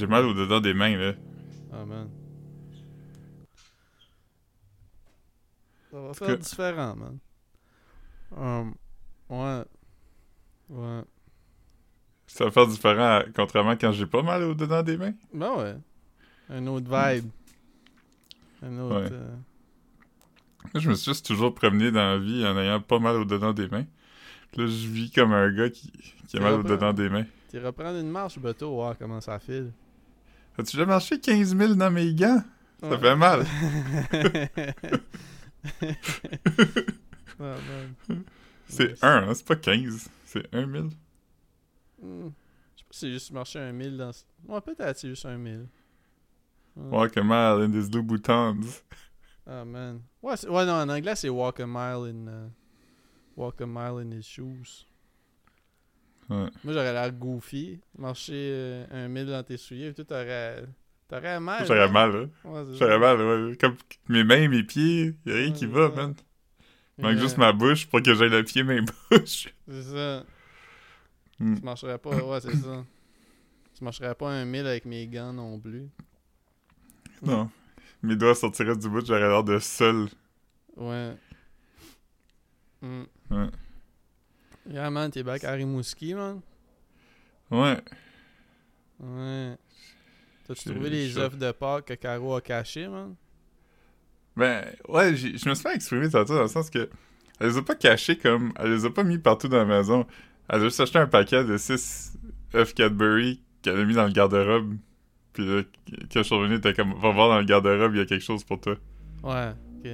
J'ai mal au dedans des mains, là. Ah, man. Ça va faire différent, man. Um, ouais. Ouais. Ça va faire différent, à- contrairement à quand j'ai pas mal au dedans des mains. Ben ouais. Un autre vibe. Un autre. Ouais. euh, je me suis juste toujours promené dans la vie en ayant pas mal au dedans des mains. Puis là, je vis comme un gars qui, qui a mal au dedans des mains. Tu reprendre une marche, bateau, voir comment ça file. As-tu déjà marché 15 000 dans mes gants? Ça Ouais. fait mal. Ah. C'est Ouais, 1, hein, c'est pas 15. C'est 1 000. Hmm. Je sais pas si c'est juste marché un mille dans. ce- Ouais, peut-être c'est juste un mille. Ouais. Walk a mile in these Louboutins. Ah, man. Ouais, ouais, non, en anglais, c'est walk a mile in. uh, walk a mile in his shoes. Ouais. Moi, j'aurais l'air goofy. Marcher euh, un mille dans tes souliers. Toi, t'aurais. T'aurais mal. J'aurais man. mal, là. Ouais, c'est J'aurais mal, ouais. Comme mes mains, mes pieds, y'a rien qui Ouais, va, ouais. man. Il manque juste ma bouche pour que j'aille le pied, mes bouches. C'est ça. Hmm. Tu marcherais pas. Ouais, c'est ça. Tu marcherais pas un mille avec mes gants non plus. Non. Mes doigts sortiraient du bout, j'aurais l'air de seul. Ouais. Hmm. Ouais. Yeah, man, t'es back à Rimouski, man. Ouais. Ouais. T'as-tu trouvé les œufs de Pâques que Caro a cachés, man? Ben, ouais, je me suis fait exprimer tantôt dans le sens que elle les a pas cachés comme. Elle les a pas mis partout dans la maison. Elle a juste acheté un paquet de 6 œufs Cadbury qu'elle a mis dans le garde-robe. Puis là, quand je suis revenu, t'es comme, va voir dans le garde-robe, il y a quelque chose pour toi. Ouais, ok.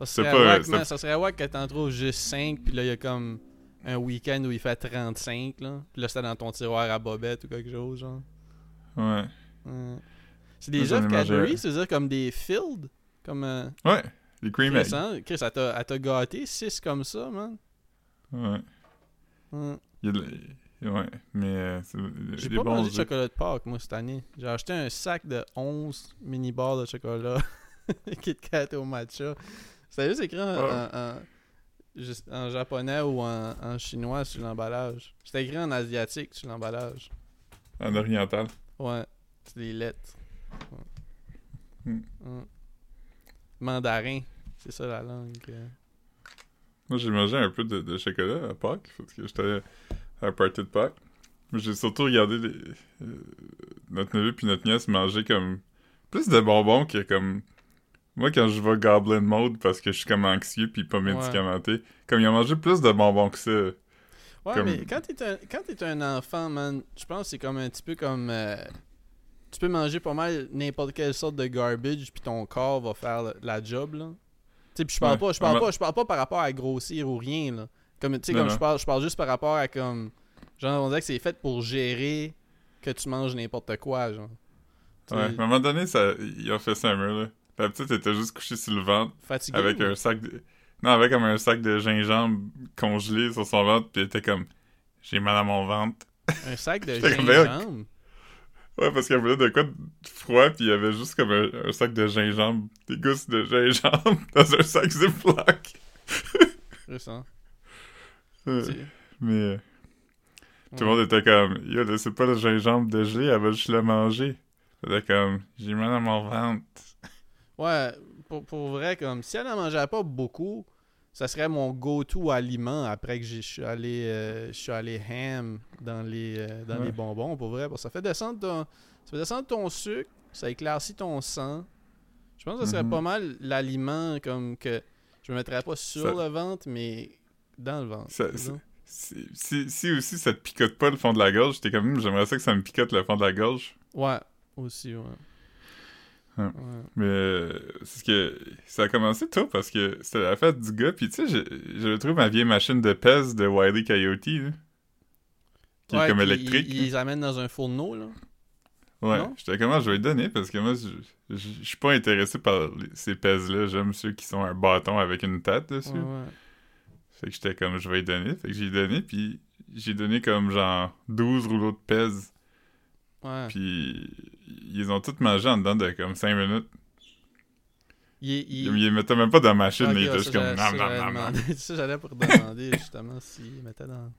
Ça serait, pas- wack, man, ça serait wack que t'en trouves juste 5, puis là, il y a comme un week-end où il fait 35, là. Puis là, c'était dans ton tiroir à bobette ou quelque chose, genre. Ouais. Ouais. C'est des œufs Cadbury, un. c'est-à-dire comme des filled? Comme. Euh, Ouais. Les cream eggs. Chris, hein? Chris, elle t'a gâté 6 comme ça, man. Ouais. Ouais. Il y a de- Ouais. Mais euh, c'est J'ai pas mangé de chocolat de Pâques, moi, cette année. J'ai acheté un sac de 11 mini-bars de chocolat Kit Kat au matcha. C'était juste écrit en, Ah. Juste en japonais ou en, en chinois sur l'emballage. C'était écrit en asiatique sur l'emballage. En oriental. Ouais, c'est des lettres. Ouais. Hmm. Ouais. Mandarin, c'est ça la langue. euh. Moi, j'ai mangé un peu de, de chocolat à Pâques, parce que j'étais à un party de Pâques. Mais j'ai surtout regardé les- euh, notre neveu puis notre nièce manger comme plus de bonbons que comme moi quand je vais Goblin Mode parce que je suis comme anxieux puis pas Ouais. médicamenté. Comme ils ont mangé plus de bonbons que ça. Ouais, Comme- mais quand t'es un, quand un enfant, man, je pense que c'est comme un petit peu comme. euh, tu peux manger pas mal n'importe quelle sorte de garbage, puis ton corps va faire la job, là. Tu sais, puis je parle Ouais. pas, je parle Ouais. pas, je parle pas par rapport à grossir ou rien, là. Comme, tu sais, comme je parle, je parle juste par rapport à comme. Genre, on dirait que c'est fait pour gérer que tu manges n'importe quoi, genre. Ouais. À un moment donné, ça, ils ont fait ça un mur, là. La petite était juste couchée sur le ventre Fatigué. avec ou- un sac de... Non, avec comme un sac de gingembre congelé sur son ventre puis elle était comme j'ai mal à mon ventre. un sac de ben, gingembre? Ouais, parce qu'elle voulait de quoi de froid, puis il y avait juste comme un, un sac de gingembre, des gousses de gingembre dans un sac Ziploc. C'est ça. Euh. Mais euh, tout le monde était comme, yo, c'est pas le gingembre de gelée, elle va juste le manger. C'était comme, j'ai mal à mon ventre. Ouais, pour, pour vrai, comme si elle en mangeait pas beaucoup, ça serait mon go-to aliment après que j'ai- je suis allé euh, je suis allé ham dans les euh, dans Ouais. les bonbons pour vrai ça fait descendre ton ça fait descendre ton sucre, ça éclaircit ton sang. Je pense que ça serait Mhm. pas mal l'aliment comme que je me mettrais pas sur Ça- le ventre mais dans le ventre. Ça-? Si, si, si aussi ça te picote pas le fond de la gorge, j'étais comme, Hum, j'aimerais ça que ça me picote le fond de la gorge. Ouais, aussi ouais. Ouais. Mais euh, c'est ce que ça a commencé tôt parce que c'était la fête du gars, puis tu sais, j'ai- j'avais trouvé ma vieille machine de pèse de Wiley Coyote, là, qui Ouais, est comme puis électrique. Ils, amènent dans un fourneau là. Ouais, j'étais comment je vais lui donner parce que moi je, je, je suis pas intéressé par les- ces pèses-là, j'aime ceux qui sont un bâton avec une tête dessus. Ouais, ouais. Fait que j'étais comme je vais lui donner, fait que j'ai donné puis j'ai donné comme genre 12 rouleaux de pèse, Ouais. puis ils ont tous mangé en dedans de comme 5 minutes. Il, il- Ils, ils mettaient même pas dans la machine, ils étaient juste comme nam nam. demander- Ça, j'allais pour demander justement s'ils mettaient dans.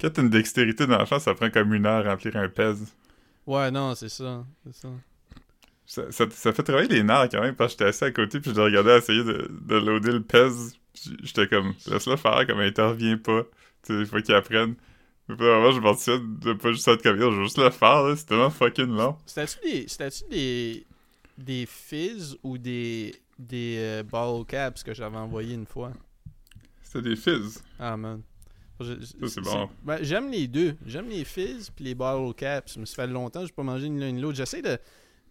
Quand t'as une dextérité d'enfant, ça prend comme une heure à remplir un pèse. Ouais, non, c'est ça. C'est ça. Ça, ça, ça fait travailler les nerfs quand même, parce que j'étais assis à côté, puis je le regardais essayer de, de loader le pèse. J'étais comme, laisse-le faire, comme il intervient pas. Tu sais, il faut qu'il apprenne. Vraiment, je me suis de pas juste être comme, Yo, je veux juste le faire, là, c'est tellement fucking long. C'était-tu des, c'était-tu des, des fizz ou des, des euh, bottle caps que j'avais envoyé une fois? C'était des fizz. Ah, man. Je- Ça, c'est bon. ben, j'aime les deux. J'aime les fizz puis les bottle caps. Mais ça fait longtemps que j'ai pas mangé ni l'un ni l'autre. J'essaie de...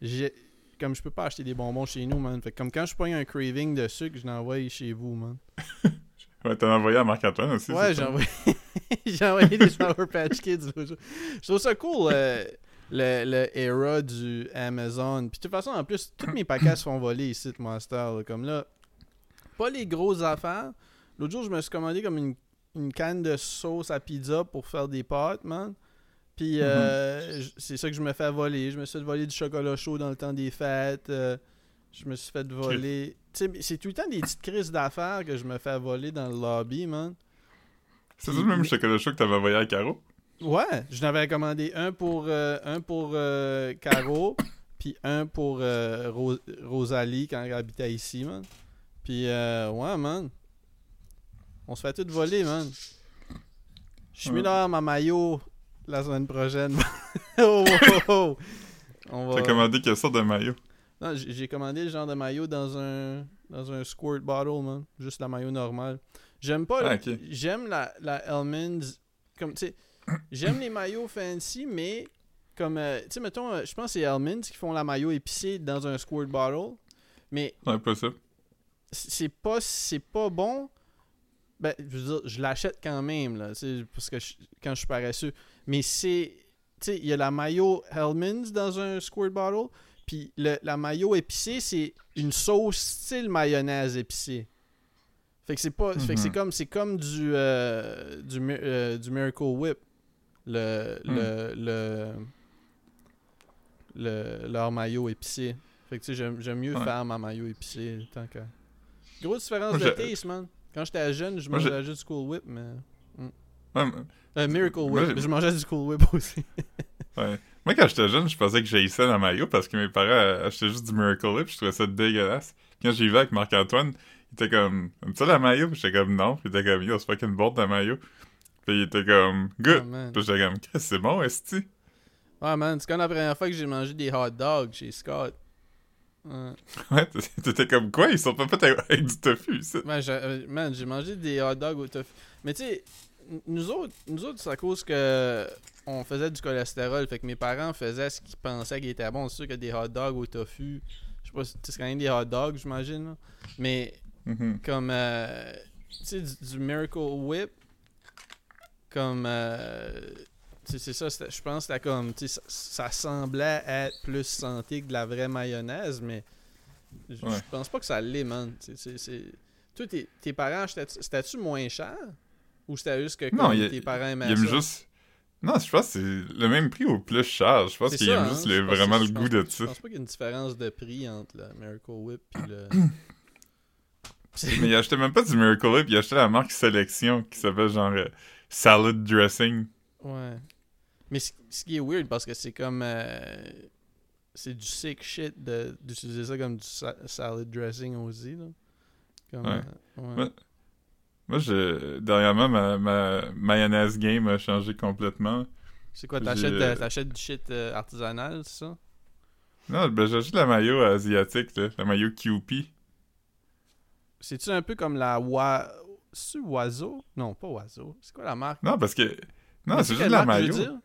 j'ai- Comme je peux pas acheter des bonbons chez nous, man. Fait que comme quand je prends un craving de sucre, je l'envoie chez vous, man. Ouais, t'en as envoyé à Marc-Antoine aussi. Ouais, j'ai envoyé... j'ai envoyé des Sour Patch Kids l'autre jour. Je trouve ça cool, euh, le, le era du Amazon. Puis de toute façon, en plus, tous mes paquets se font voler ici de Monster. là. Comme là, pas les grosses affaires. L'autre jour, je me suis commandé comme une, une canne de sauce à pizza pour faire des pâtes, man. Puis euh, j- c'est ça que je me fais voler. Je me suis fait voler du chocolat chaud dans le temps des fêtes. euh, je me suis fait voler. C'est tout le temps des petites crises d'affaires que je me fais voler dans le lobby, man. C'est ça le même chocolat chaud que t'avais envoyé à Caro? Ouais, je n'avais commandé un pour euh, un pour euh, Caro, puis un pour euh, Ro- Rosalie quand elle habitait ici, man. Puis ouais, man. On se fait tout voler, man. Je suis mis dans ma maillot la semaine prochaine. oh, oh, oh. On va... T'as commandé quelle sorte de maillot? Non, j'ai commandé le genre de maillot dans un dans un squirt bottle, man. Juste la maillot normale. J'aime pas. Ah. J'aime la, la Hellmann's. Comme, tu sais, j'aime les maillots fancy, mais comme, euh, tu sais, mettons, euh, je pense que c'est Hellmann's qui font la maillot épicée dans un squirt bottle. Mais Ouais, c'est pas, c'est pas bon. Ben, je veux dire, je l'achète quand même, là, parce que je- quand je suis paresseux. Mais c'est, tu sais, il y a la maillot Hellmann's dans un squirt bottle, puis le- la maillot épicée, c'est une sauce style mayonnaise épicée. Fait que c'est pas, fait que c'est Mhm. comme, c'est comme du, euh, du, euh, du Miracle Whip, le, Hmm. le, le, le- leur maillot épicé. Fait que tu sais, j'aime, j'aime mieux Ouais. faire ma maillot épicé tant que. Grosse différence Moi, de taste, man. Quand j'étais jeune, je Moi, mangeais juste Cool Whip, mais. Ouais, mais- Euh, Miracle Whip, je mangeais du Cool Whip aussi. ouais. Moi, quand j'étais jeune, je pensais que j'haïssais la maillot parce que mes parents achetaient juste du Miracle Whip, je trouvais ça dégueulasse. Quand j'y vais avec Marc-Antoine, il était comme, aimes-tu ça la maillot? Puis j'étais comme, non. Puis il était comme, yo, c'est fucking bon ta maillot. Puis il était comme, Ah, good. man. Puis j'étais comme, c'est bon, esti. Ouais, man, c'est comme la première fois que j'ai mangé des hot dogs chez Scott. Ouais. Ouais, t'étais comme, quoi? Ils sont pas faits avec du tofu, ici. Man, j'ai, euh, man, j'ai mangé des hot dogs au tofu. Mais tu sais, nous autres, nous autres, c'est à cause que on faisait du cholestérol. Fait que mes parents faisaient ce qu'ils pensaient qui était bon. C'est sûr que des hot dogs au tofu, je sais pas c'est quand même des hot dogs, j'imagine. Mais Mhm. comme, euh, tu sais, du, du Miracle Whip, comme, euh, c'est ça, je pense que comme, ça, ça semblait être plus santé que de la vraie mayonnaise, mais je Ouais. pense pas que ça l'est, man. C'est- Toi, tes, tes parents, c'était-tu moins cher? Ou c'était juste que Non, comme, a- tes parents aimaient Il aime ça? juste. Non, je pense que c'est le même prix au plus cher. Je pense qu'il aime hein? juste Je le- vraiment le je goût de Je ça. pense pas qu'il y a une différence de prix entre le Miracle Whip et le... Mais il achetait même pas du Miracle Whip, il achetait la marque Sélection qui s'appelle genre euh, Salad Dressing. Ouais. Mais ce, qui est weird parce que c'est comme. euh, c'est du sick shit d'utiliser ça comme du sa- salad dressing aussi. Là. Comme, Ouais. euh, ouais. Ouais. Moi, je, dernièrement, ma, ma mayonnaise game a changé complètement. C'est quoi, t'achètes, euh, t'achètes du shit euh, artisanal, c'est ça? Non, ben, j'achète la maillot asiatique, là, la maillot QP. C'est-tu un peu comme la wa... C'est oiseau? Non, pas oiseau. C'est quoi la marque? Non, parce que. Non, c'est juste la maillot. dire?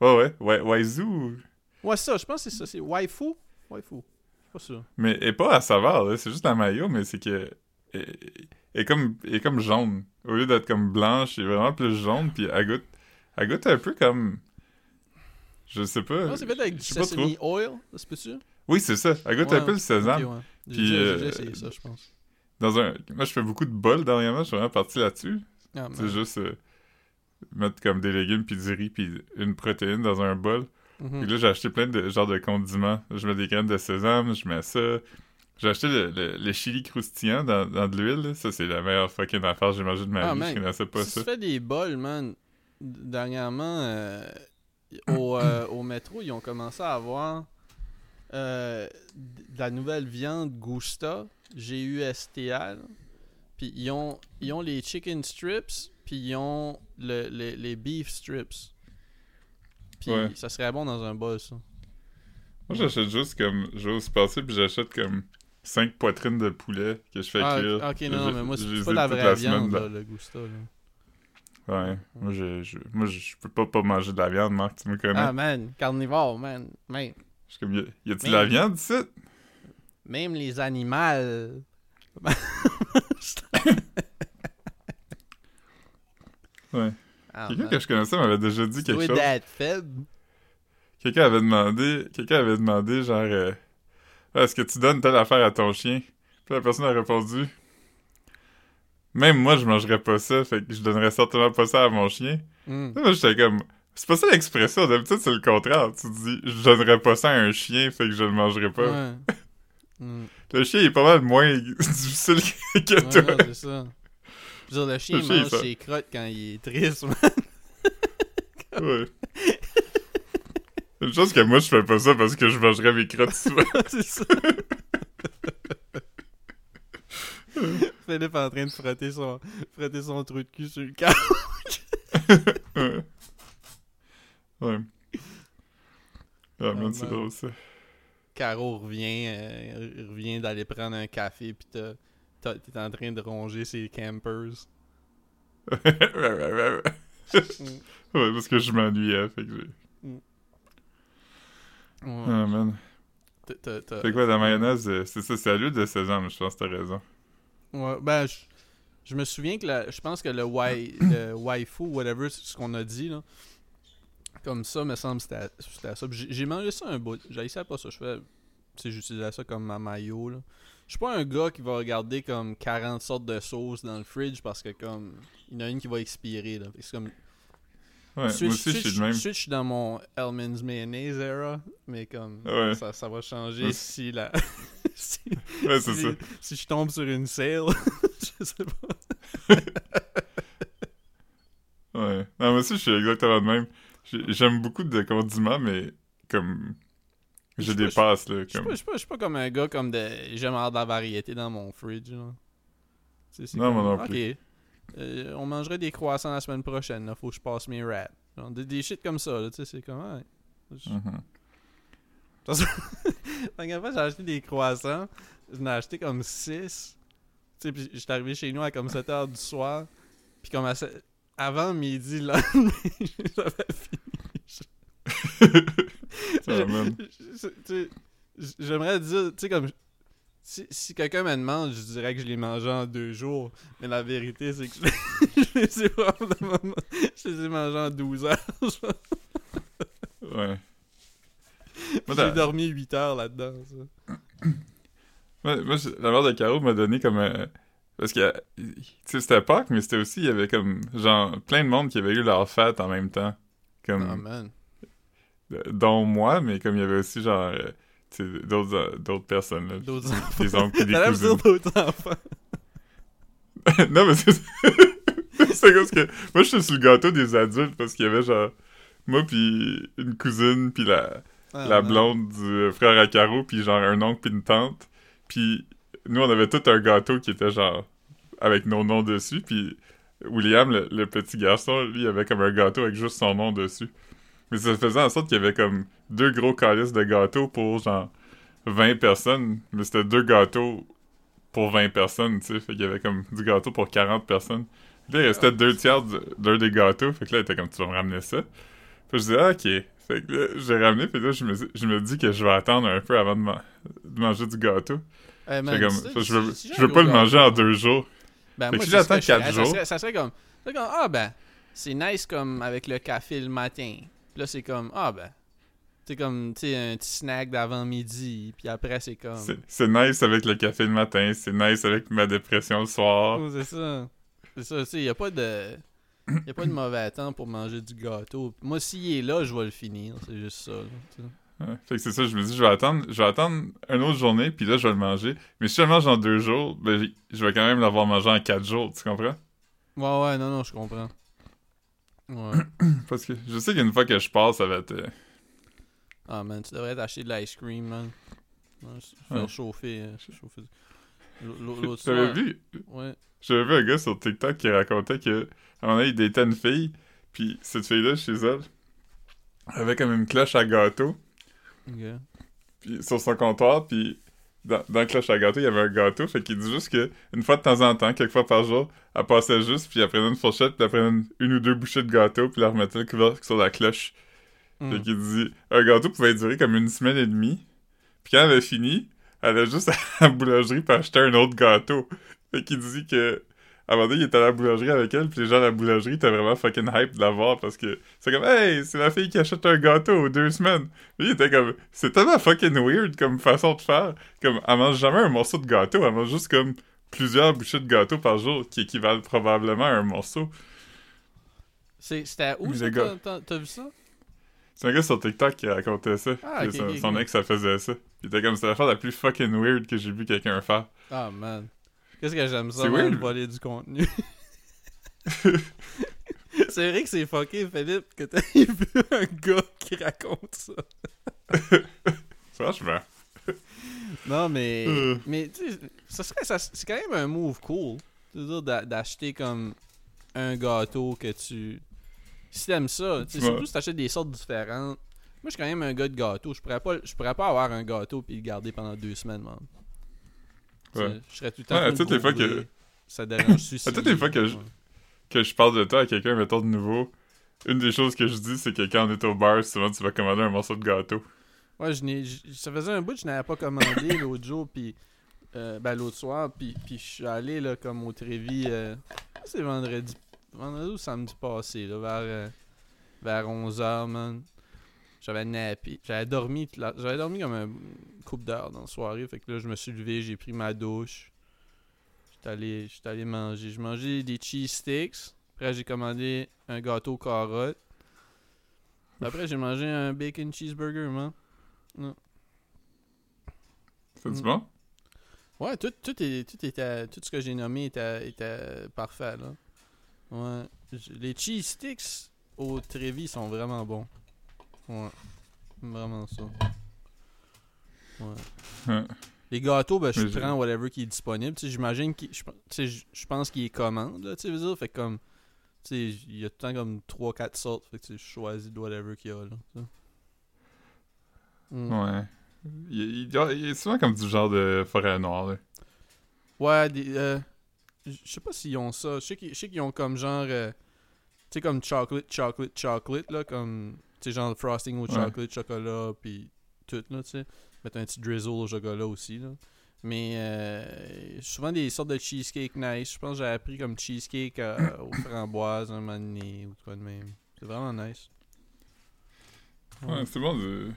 Ouais, ouais, ouais, Waizu. Ouais, ça, je pense que c'est ça. C'est waifu? Waifu. Je suis pas sûr. Mais est pas à saveur, là. C'est juste la maillot, mais c'est que. Est comme, est comme jaune. Au lieu d'être comme blanche, elle est vraiment plus jaune, puis elle goûte. Elle goûte un peu comme. Je sais pas. Non, c'est fait avec du sesame oil, ça se peut-tu? Oui, c'est ça. Elle goûte Ouais, un peu le sésame. Ouais. Puis, j'ai euh, déjà essayé ça, je pense. Dans un... Moi, je fais beaucoup de bols dernièrement. Je suis vraiment parti là-dessus. Ah, C'est juste euh, mettre comme des légumes, puis du riz, puis une protéine dans un bol. Mhm. Puis là, j'ai acheté plein de genres de condiments. Je mets des graines de sésame, je mets ça. J'ai acheté le, le, le chili croustillant dans, dans de l'huile. Ça, c'est la meilleure fucking affaire que j'ai mangé de ma Ah, vie. man. Je connaissais pas si ça. tu fais des bols, man, dernièrement, euh, au, euh, au métro, ils ont commencé à avoir euh, de la nouvelle viande Gusta, G-U-S-T-A. Puis ils ont, ils ont les chicken strips, puis ils ont le, les- les beef strips. Puis Ouais. ça serait bon dans un bol, ça. Moi, j'achète juste comme. Au supermarché puis j'achète comme 5 poitrines de poulet que je fais Ah, cuire. ok, non, Je- mais moi, c'est pas la vraie viande, là. là, le Gusta. Là. Ouais. Moi, je, je, moi, je, peux pas pas manger de la viande, Marc, tu me connais. Ah, man, carnivore, man. man. Je suis comme, y a-tu de la viande ici? Même les animaux. Ouais. Ah, Quelqu'un que je connaissais m'avait déjà dit quelque chose. Quelqu'un avait demandé, quelqu'un avait demandé genre, euh, est-ce que tu donnes telle affaire à ton chien? Puis la personne a répondu, même moi je mangerais pas ça, fait que je donnerais certainement pas ça à mon chien. Hmm. Moi j'étais comme, c'est pas ça l'expression, d'habitude c'est le contraire. Tu dis, je donnerais pas ça à un chien, fait que je le mangerai pas. Ouais. Hmm. Le chien il est pas mal moins difficile que Ouais, toi. non, c'est ça. Je veux dire, le chien Le chien, il mange fait- ses crottes quand il est triste, man. Ouais. Une chose que moi je fais pas ça parce que je mangerais mes crottes souvent. c'est ça. Philippe est en train de frotter son, frotter son trou de cul sur le câble. ouais. Ouais. Ah, man, c'est drôle ça. Caro revient, euh, revient d'aller prendre un café, pis t'es en train de ronger ses campers. ouais, ouais, ouais, ouais. Ouais, parce que je m'ennuyais, fait que j'ai... Ouais. Ah, man. Fait quoi, la mayonnaise, c'est ça, c'est à l'huile de sésame, je pense que t'as raison. Ouais, ben, je, je me souviens que la- je pense que le, wai, le waifu, whatever, c'est ce qu'on a dit, là. Comme ça, me semble, c'était à- c'était à ça. J'ai mangé ça un bout. J'ai ça pas ça. Je fais. J'utilisais ça comme ma maillot, là. Je suis pas un gars qui va regarder comme 40 sortes de sauces dans le fridge parce que, comme, il y en a une qui va expirer, là. C'est comme. Ouais, Switch- moi aussi, je suis le même. switch, je suis dans mon Hellman's Mayonnaise era, mais comme. Ouais. Ça, ça va changer Ouais. si la. si, Ouais, c'est si, ça. si je tombe sur une sale, je sais pas. Ouais. Non, moi aussi, je suis exactement le même. J'ai- J'aime beaucoup de condiments, mais comme... Je dépasse, là, Je suis comme... pas, suis pas- pas comme un gars comme de. J'aime avoir de la variété dans mon fridge. Là. Non, comme, moi non plus. Ok. Euh, on mangerait des croissants la semaine prochaine. Là. Faut que je passe mes wraps. Genre, des, des shit comme ça. Là, tu sais, c'est comme. Ouais. Je- Mhm. La dernière fois, j'ai acheté des croissants. J'en ai acheté comme 6. Tu sais, puis j'étais arrivé chez nous à comme 7 h du soir. Puis comme à avant midi, là, j'avais fini. J'aimerais dire, tu sais, comme. Si, si quelqu'un me demande, je dirais que je les mangé en deux jours. Mais la vérité, c'est que je, je les ai probablement. Je les ai mangés en 12 heures. Ouais. J'ai dormi 8 heures là-dedans. Moi, la mère de Caro m'a donné comme un... Parce que, tu sais, c'était Pâques, mais c'était aussi, il y avait comme, genre, plein de monde qui avait eu leur fête en même temps. Comme, Oh man. euh, dont moi, mais comme il y avait aussi, genre, euh, d'autres euh, d'autres personnes, là. D'autres enfants. Des oncles et des cousines. d'autres enfants. non, mais c'est... c'est parce que... Moi, j'étais sur le gâteau des adultes, parce qu'il y avait, genre, moi, puis une cousine, puis la... Ah, la blonde du frère à Caro, puis genre un oncle puis une tante. Puis nous, on avait tout un gâteau qui était genre avec nos noms dessus. Puis William, le, le petit garçon, lui, il avait comme un gâteau avec juste son nom dessus. Mais ça faisait en sorte qu'il y avait comme deux gros calices de gâteaux pour genre 20 personnes. Mais c'était deux gâteaux pour 20 personnes, tu sais. Fait qu'il y avait comme du gâteau pour 40 personnes. Puis là, il restait deux tiers d'un des gâteaux. Fait que là, il était comme, tu vas me ramener ça? Puis je disais, ah, ok. Fait que là, j'ai ramené, puis là, je me, je me dis que je vais attendre un peu avant de, man- de manger du gâteau. Eh, man, comme, je veux, je veux pas le manger en deux jours. Ben, Fait moi, que j'attends que je ferais. quatre Ça jours- serait ça serait comme, ah ben, c'est nice comme avec le café le matin. Puis là, c'est comme, ah ben, c'est comme, tu sais, un petit snack d'avant-midi. Puis après, c'est comme, C'est nice avec le café le matin, c'est nice avec ma dépression le soir. Oh, c'est ça. C'est ça, tu sais, y a pas de... Y a pas de mauvais temps pour manger du gâteau. Moi, s'il est là, je vais le finir. C'est juste ça. là. Ouais. Fait que c'est ça, je me dis, je vais attendre, je vais attendre une autre journée, puis là, je vais le manger. Mais si je le mange en deux jours, ben, je vais quand même l'avoir mangé en quatre jours, tu comprends? Ouais, ouais, non, non, je comprends. Ouais. Parce que je sais qu'une fois que je passe, ça va être. euh, Ah, man, tu devrais t'acheter de l'ice cream, man. Faire Ouais. chauffer. euh, chauffer. L'autre soir. vu, Ouais. j'avais vu un gars sur TikTok qui racontait que à un moment donné, il datait une fille, puis cette fille-là, chez elle, avait comme une cloche à gâteau, puis sur son comptoir, puis dans, dans la cloche à gâteau, il y avait un gâteau, fait qu'il dit juste que une fois de temps en temps, quelques fois par jour, elle passait juste, puis elle prenait une fourchette, puis elle prenait une, une ou deux bouchées de gâteau, puis elle remettait le couvercle sur la cloche. Hmm. Fait qu'il dit, un gâteau pouvait durer comme une semaine et demie. Puis quand elle avait fini, elle a juste à la boulangerie pour acheter un autre gâteau. Fait qu'il dit que, à un moment donné, il était à la boulangerie avec elle, puis les gens à la boulangerie étaient vraiment fucking hype de la voir parce que c'est comme, hey, c'est la fille qui achète un gâteau aux deux semaines. Puis il était comme, c'est tellement fucking weird comme façon de faire. Comme, elle mange jamais un morceau de gâteau, elle mange juste comme plusieurs bouchées de gâteau par jour qui équivalent probablement à un morceau. C'était où ça? t'as- vu ça? C'est un gars sur TikTok qui racontait ça. Ah, son, ex, ça faisait ça. Il était comme, c'est l'affaire la plus fucking weird que j'ai vu quelqu'un faire. Ah, man. Qu'est-ce que j'aime ça, weird. voler du contenu? c'est vrai que c'est fucké, Philippe, que t'as vu un gars qui raconte ça. Franchement. Non, mais. Euh. Mais, tu sais, ça serait. ça- c'est quand même un move cool. D'acheter comme un gâteau que tu. Si t'aimes ça, tu sais, surtout si t'achètes des sortes différentes. Moi, je suis quand même un gars de gâteau. Je pourrais pas, je pourrais pas avoir un gâteau puis le garder pendant deux semaines, man. Ouais. Je serais tout le temps. Ouais, à toutes les fois que-. Ça dérange À toutes les fois que je-. Que je parle de toi à quelqu'un, mettons de nouveau, une des choses que je dis, c'est que quand on est au bar, souvent tu vas commander un morceau de gâteau. Ouais, je n'ai, ça faisait un bout que je n'avais pas commandé l'autre jour, puis euh, ben l'autre soir, puis, puis je suis allé là comme au Trévis, euh, c'est vendredi, vendredi ou samedi passé, là, vers, euh, vers 11h, man. J'avais nappé, j'avais dormi, j'avais dormi comme un couple d'heures dans la soirée, fait que là je me suis levé, j'ai pris ma douche, j'étais allé, j'étais allé manger, je mangeais des cheese sticks, après j'ai commandé un gâteau carotte, après j'ai mangé un bacon cheeseburger, man. C'est du Mm. bon? Ouais, tout, tout, est, tout, était, tout ce que j'ai nommé était, était parfait, là. Ouais. Les cheese sticks au Trévis sont vraiment bons. Ouais. Vraiment ça. Ouais. Ouais. Les gâteaux, ben, je prends whatever qui est disponible. J'imagine qu'il. Je, pense qu'il est commande, là, tu sais, veux dire. Fait que comme. Tu sais, il y a tout le temps comme 3-4 sortes. Fait que je choisis de whatever qu'il y a, là. Mm. Ouais. Il, il- il- est souvent comme du genre de forêt noire, là. Ouais, des. euh, je sais pas s'ils ont ça. Je sais qu'ils je sais qu'ils ont comme genre. euh, tu sais, comme chocolate, chocolate, chocolate, là. Comme. Tu sais, genre frosting au Ouais. chocolate, chocolat, puis tout, là, tu sais. Mettre un petit drizzle au chocolat aussi, là. Mais euh, souvent des sortes de cheesecake nice. Je pense que j'ai appris comme cheesecake euh, aux framboises un moment donné ou quoi de même. C'est vraiment nice. Ouais, c'est bon du,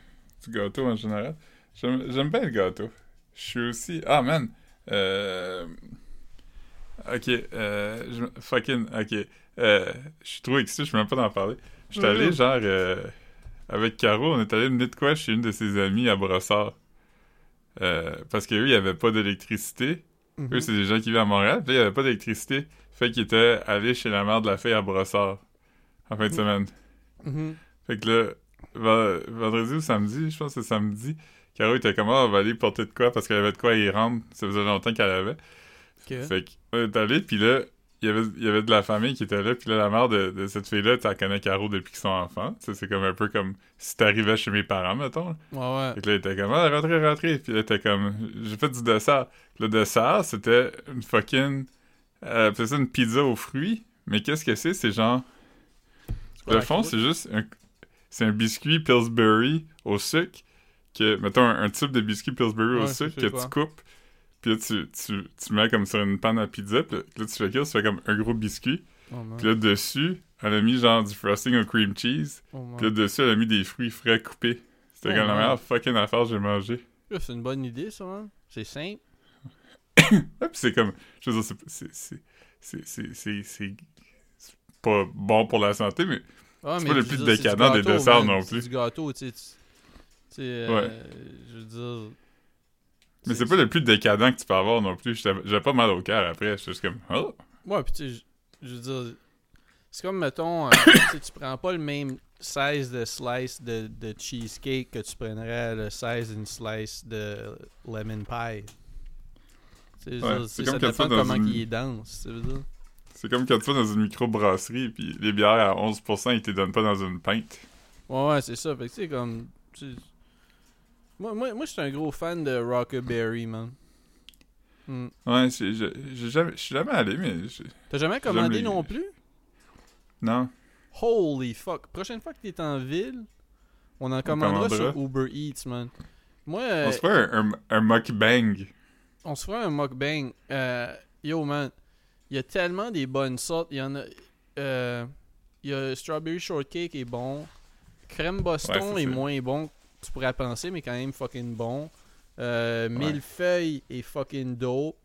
du gâteau en général. J'aime j'aime bien le gâteau. Je suis aussi. Ah man! Euh... Ok, euh. Fucking. Ok. Euh, je suis trop excité, je peux même pas d'en parler. Je suis Ouais, allé ouais. genre. euh, avec Caro, on est allé mener de quoi chez une de ses amies à Brossard. Euh, parce qu'eux, il n'y avait pas d'électricité. Eux, c'est des gens qui vivent à Montréal. Puis il n'y avait pas d'électricité. Fait qu'ils étaient allés chez la mère de la fille à Brossard. En fin de Mm. semaine. Fait que là, ven- vendredi ou samedi, je pense que c'est samedi, Caro était comme, Ah, on va aller porter de quoi parce qu'elle avait de quoi y rendre. Ça faisait longtemps qu'elle avait. Fait qu'on est allé, puis là, il y avait, il y avait de la famille qui était là, puis là, la mère de, de cette fille-là, tu la connais Caro depuis qu'ils sont enfants. C'est comme un peu comme si t'arrivais chez mes parents, mettons. Ouais, ouais. Que là, il était comme, ah, rentrez, rentrez. Puis là, était comme, j'ai fait du dessert. Le dessert, c'était une fucking. Euh, ça une pizza aux fruits. Mais qu'est-ce que c'est? C'est genre. Le fond, c'est juste un, c'est un biscuit Pillsbury au sucre. Que, mettons, un, un type de biscuit Pillsbury au Ouais, sucre que quoi. tu coupes. Puis là, tu, tu, tu mets comme sur une panne à pizza. Puis là, tu fais cuire, ça fait comme un gros biscuit. Oh. Puis là, dessus, elle a mis genre du frosting au cream cheese. Oh. Puis là, dessus, elle a mis des fruits frais coupés. C'était Oh, comme la meilleure fucking affaire que j'ai mangé. Là, C'est une bonne idée, ça, man. C'est simple. Ouais, puis c'est comme. Je veux dire, c'est- c'est. c'est- c'est- c'est- c'est- c'est c'est pas bon pour la santé, mais Ah, C'est pas le plus dire, c'est décadent des desserts non C'est plus. du gâteau, tu sais. tu- tu sais, euh, Ouais. Je veux dire. Mais c'est pas le plus décadent que tu peux avoir non plus. J'avais pas mal au cœur après. J'étais juste comme. Oh! Ouais, puis tu sais, je- veux dire. C'est comme, mettons, euh, tu prends pas le même size de slice de, de cheesecake que tu prendrais le size d'une slice de lemon pie. Sais, Ouais, ça- c'est ça comme dépend comment une- il est dense. C'est comme quand tu vas dans une microbrasserie, puis les bières à 11%, ils te donnent pas dans une pinte. Ouais, ouais, c'est ça. Fait que tu sais, comme. Moi, moi, moi je suis un gros fan de Rockaberry, man. Hmm. Ouais, c'est- je j'ai jamais- je suis jamais allé, mais... T'as jamais commandé Jamais. non plus? Non. Holy fuck. Prochaine fois que t'es en ville, on en commandera commandera. sur Uber Eats, man. Moi, euh, On se fait un, un, un mukbang. on se fera un mukbang. Euh, yo, man, il y a tellement des bonnes sortes. Il y en a. euh, Il y a Strawberry Shortcake est bon. Crème Boston Ouais, est moins bon tu pourrais penser, mais quand même fucking bon. Euh, Millefeuille est fucking dope.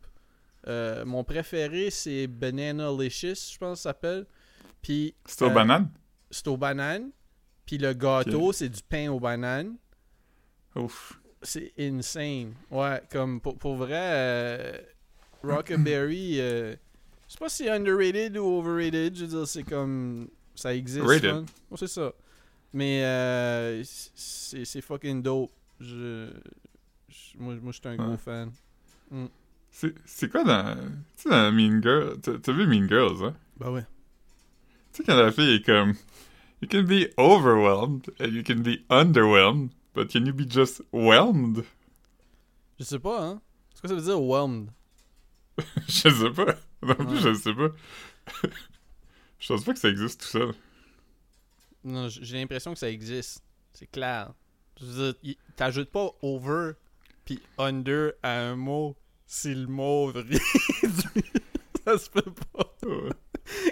Euh, mon préféré, c'est Banana Licious, je pense que ça s'appelle. Puis C'est aux Euh, bananes? c'est aux bananes. Puis le gâteau, c'est du pain aux bananes. Ouf. C'est insane. Ouais, comme pour, pour vrai, euh, Rockaberry, euh, je sais pas si c'est underrated ou overrated. Je veux dire, c'est comme. Ça existe. Rated. Ouais, c'est ça. Mais euh, c'est fucking dope. Je, je- moi, moi je suis un gros fan. C'est c'est quoi dans... Tu sais, dans Mean Girls... T'as t'as vu Mean Girls, hein? Bah ouais. Tu sais, quand la fille est comme... You can be overwhelmed, and you can be underwhelmed, but can you be just whelmed? Je sais pas, hein. C'est quoi ça veut dire whelmed? je sais pas. Non plus, Ouais. je sais pas. je pense pas que ça existe tout seul. J'ai l'impression que ça existe. C'est clair. T'ajoutes pas over puis under à un mot si le mot ça se peut pas.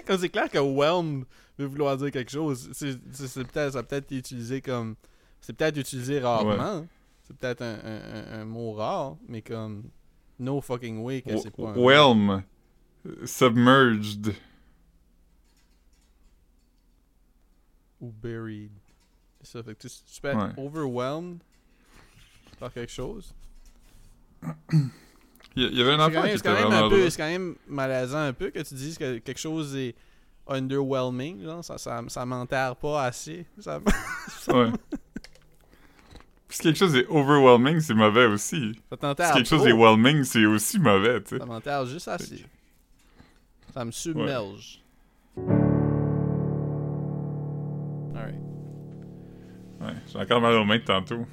Comme c'est clair que whelmed veut vouloir dire quelque chose. C'est peut-être ça peut être utilisé comme c'est peut-être utilisé rarement. C'est peut-être un, un- un- un mot rare, mais comme no fucking way que c'est pas un Whelm. Submerged. Ou buried. C'est ça. Fait que tu, tu peux être Ouais. overwhelmed par quelque chose. Il y, avait un enfant qui était vraiment un peu, drôle. c'est quand même malaisant un peu que tu dises que quelque chose est underwhelming. Genre, ça, ça, ça m'enterre pas assez. Ça, Ouais. Puis si quelque chose est overwhelming, c'est mauvais aussi. ça Si quelque chose trop. est whelming, c'est aussi mauvais, tu sais. Ça m'enterre juste assez. Ça me submerge. Ouais, j'ai encore mal aux mains de tantôt.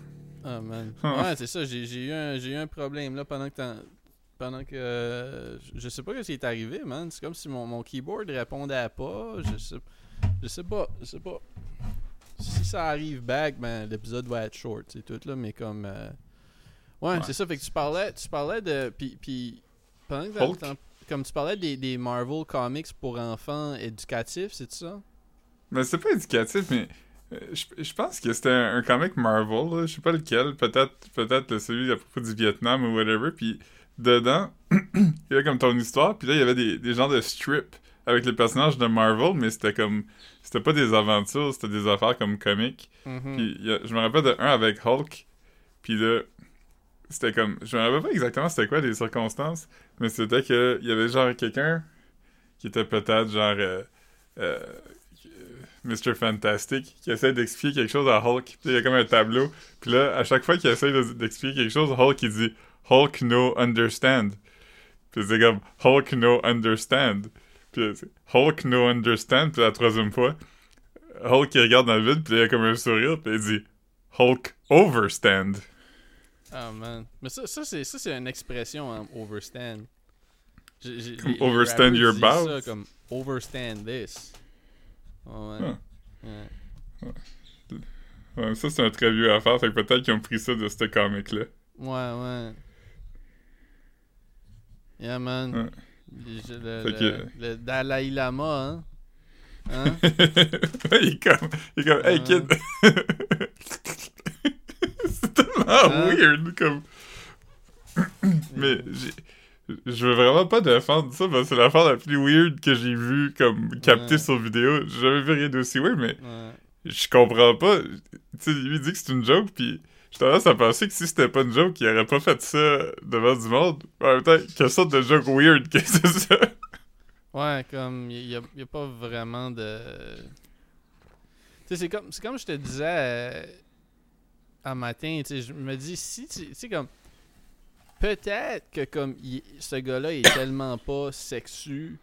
Ah man. Ouais, c'est ça. J'ai j'ai eu, un- j'ai eu un problème là pendant que t'en- pendant que euh, je- sais pas ce qui est arrivé, man. C'est comme si mon, mon keyboard répondait pas. Je sais, je sais pas, je sais pas. Si ça arrive back, ben l'épisode va être short, c'est tout là. Mais comme, euh, ouais, Ouais. c'est ça. Fait que tu parlais, tu parlais de, puis, puis pendant que comme tu parlais des, des Marvel comics pour enfants éducatifs, c'est ça? Mais c'est pas éducatif, mais je je pense que c'était un, un comic Marvel, là, je sais pas lequel, peut-être peut-être celui à propos du Vietnam ou whatever, puis dedans, il y avait comme ton histoire, puis là il y avait des, des genres de strips avec les personnages de Marvel, mais c'était comme c'était pas des aventures, c'était des affaires comme comiques. Mhm. Puis a- je me rappelle de un avec Hulk, puis là c'était comme je me rappelle pas exactement c'était quoi les circonstances, mais c'était que il y avait genre quelqu'un qui était peut-être genre euh, euh, Mr. Fantastic qui essaie d'expliquer quelque chose à Hulk. Puis il y a comme un tableau. Puis là, à chaque fois qu'il essaie de- d'expliquer quelque chose, Hulk il dit Hulk no understand. Puis c'est comme Hulk no understand. Puis Hulk no understand. Puis la troisième fois, Hulk il regarde dans le vide. Puis il y a comme un sourire. Puis il dit Hulk overstand. Ah man. Mais ça, ça c'est ça c'est une expression hein, overstand. Comme les- les overstand rappers your ça comme overstand this. Ouais. Ah. Ouais. Ouais, ça, c'est un très vieux affaire. Fait que peut-être qu'ils ont pris ça de ce comic-là. Ouais, ouais. Yeah, man. Ouais. Le, le- Fait le- Dalai Lama, hein? Hein? Il est comme, il est comme, hey kid. c'est tellement Hein? weird, comme. Mais j'ai- je veux vraiment pas défendre ça, parce que c'est l'affaire la plus weird que j'ai vue, comme, captée Ouais. sur vidéo. J'ai jamais vu rien d'aussi weird, mais Ouais. je comprends pas. Tu sais, lui dit que c'est une joke, puis j'ai tendance à penser que si c'était pas une joke, il aurait pas fait ça devant du monde. En même temps, quelle sorte de joke weird que c'est ça? Ouais, comme, il y a pas vraiment de. Tu sais, c'est comme, c'est comme je te disais euh, un matin, tu sais, je me dis, si tu sais, comme. Peut-être que, comme, il- ce gars-là est tellement pas sexu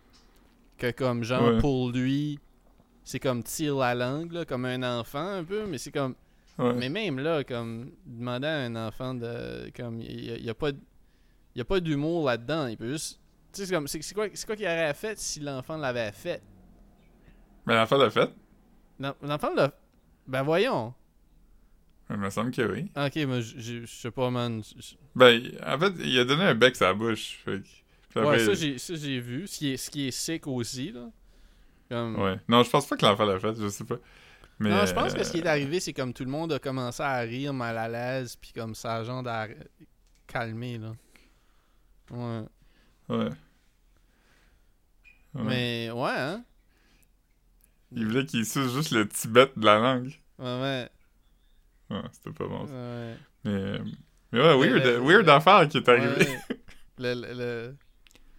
que, comme, genre, Ouais. pour lui, c'est comme tire la langue, là, comme un enfant un peu, mais c'est comme. Ouais. Mais même là, comme, demander à un enfant de. Comme, il n'y a, pas. Il y a pas d'humour là-dedans. Il peut juste. Tu sais, c'est comme. C'est quoi, c'est quoi qu'il aurait fait si l'enfant l'avait fait? Mais l'enfant l'a fait. L'en- L'enfant l'a. Ben voyons. Il me semble que oui. Ok, mais je- sais pas, man. Ben, en fait, il a donné un bec à la bouche. Fait que... puis Ouais, ça j'ai ça, j'ai vu. Ce qui, est, ce qui est sick aussi, là. Comme... Ouais. Non, je pense pas que l'enfant l'a fait, je sais pas. Mais, non, je pense que euh, ce qui est arrivé, c'est comme tout le monde a commencé à rire mal à l'aise, puis comme ça, genre, à calmer, là. Ouais. Ouais. Ouais. Mais, ouais, hein. Il voulait qu'il suce juste le tibet de la langue. Ouais, ouais. Ouais, c'était pas bon. ça. ouais. Mais, mais ouais, weird, le- weird le- affaire qui est arrivé. Ouais. Le, le,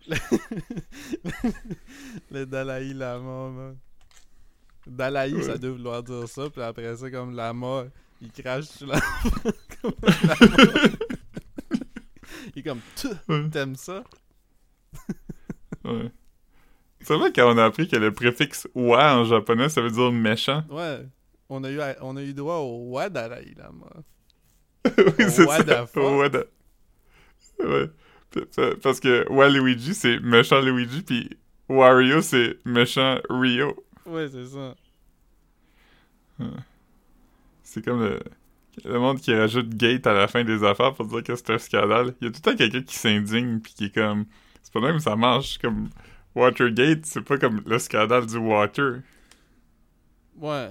le, Dalai Lama, man. Dalai, Ouais. ça doit vouloir dire ça, puis après ça, comme Lama, il crache sur la... comme un lama. il est comme, t'aimes ça? ouais. C'est vrai quand on a appris que le préfixe wa en japonais, ça veut dire méchant. Ouais. On a eu, on a eu droit au Wa Dalai Lama. oui, c'est ça. the- Ouais. Parce que Waluigi, c'est méchant Luigi, puis Wario, c'est méchant Rio. Ouais, c'est ça. C'est comme le, le monde qui rajoute gate à la fin des affaires pour dire que c'est un scandale. Il y a tout le temps quelqu'un qui s'indigne puis qui est comme c'est pas même ça marche comme Watergate, c'est pas comme le scandale du water. Ouais.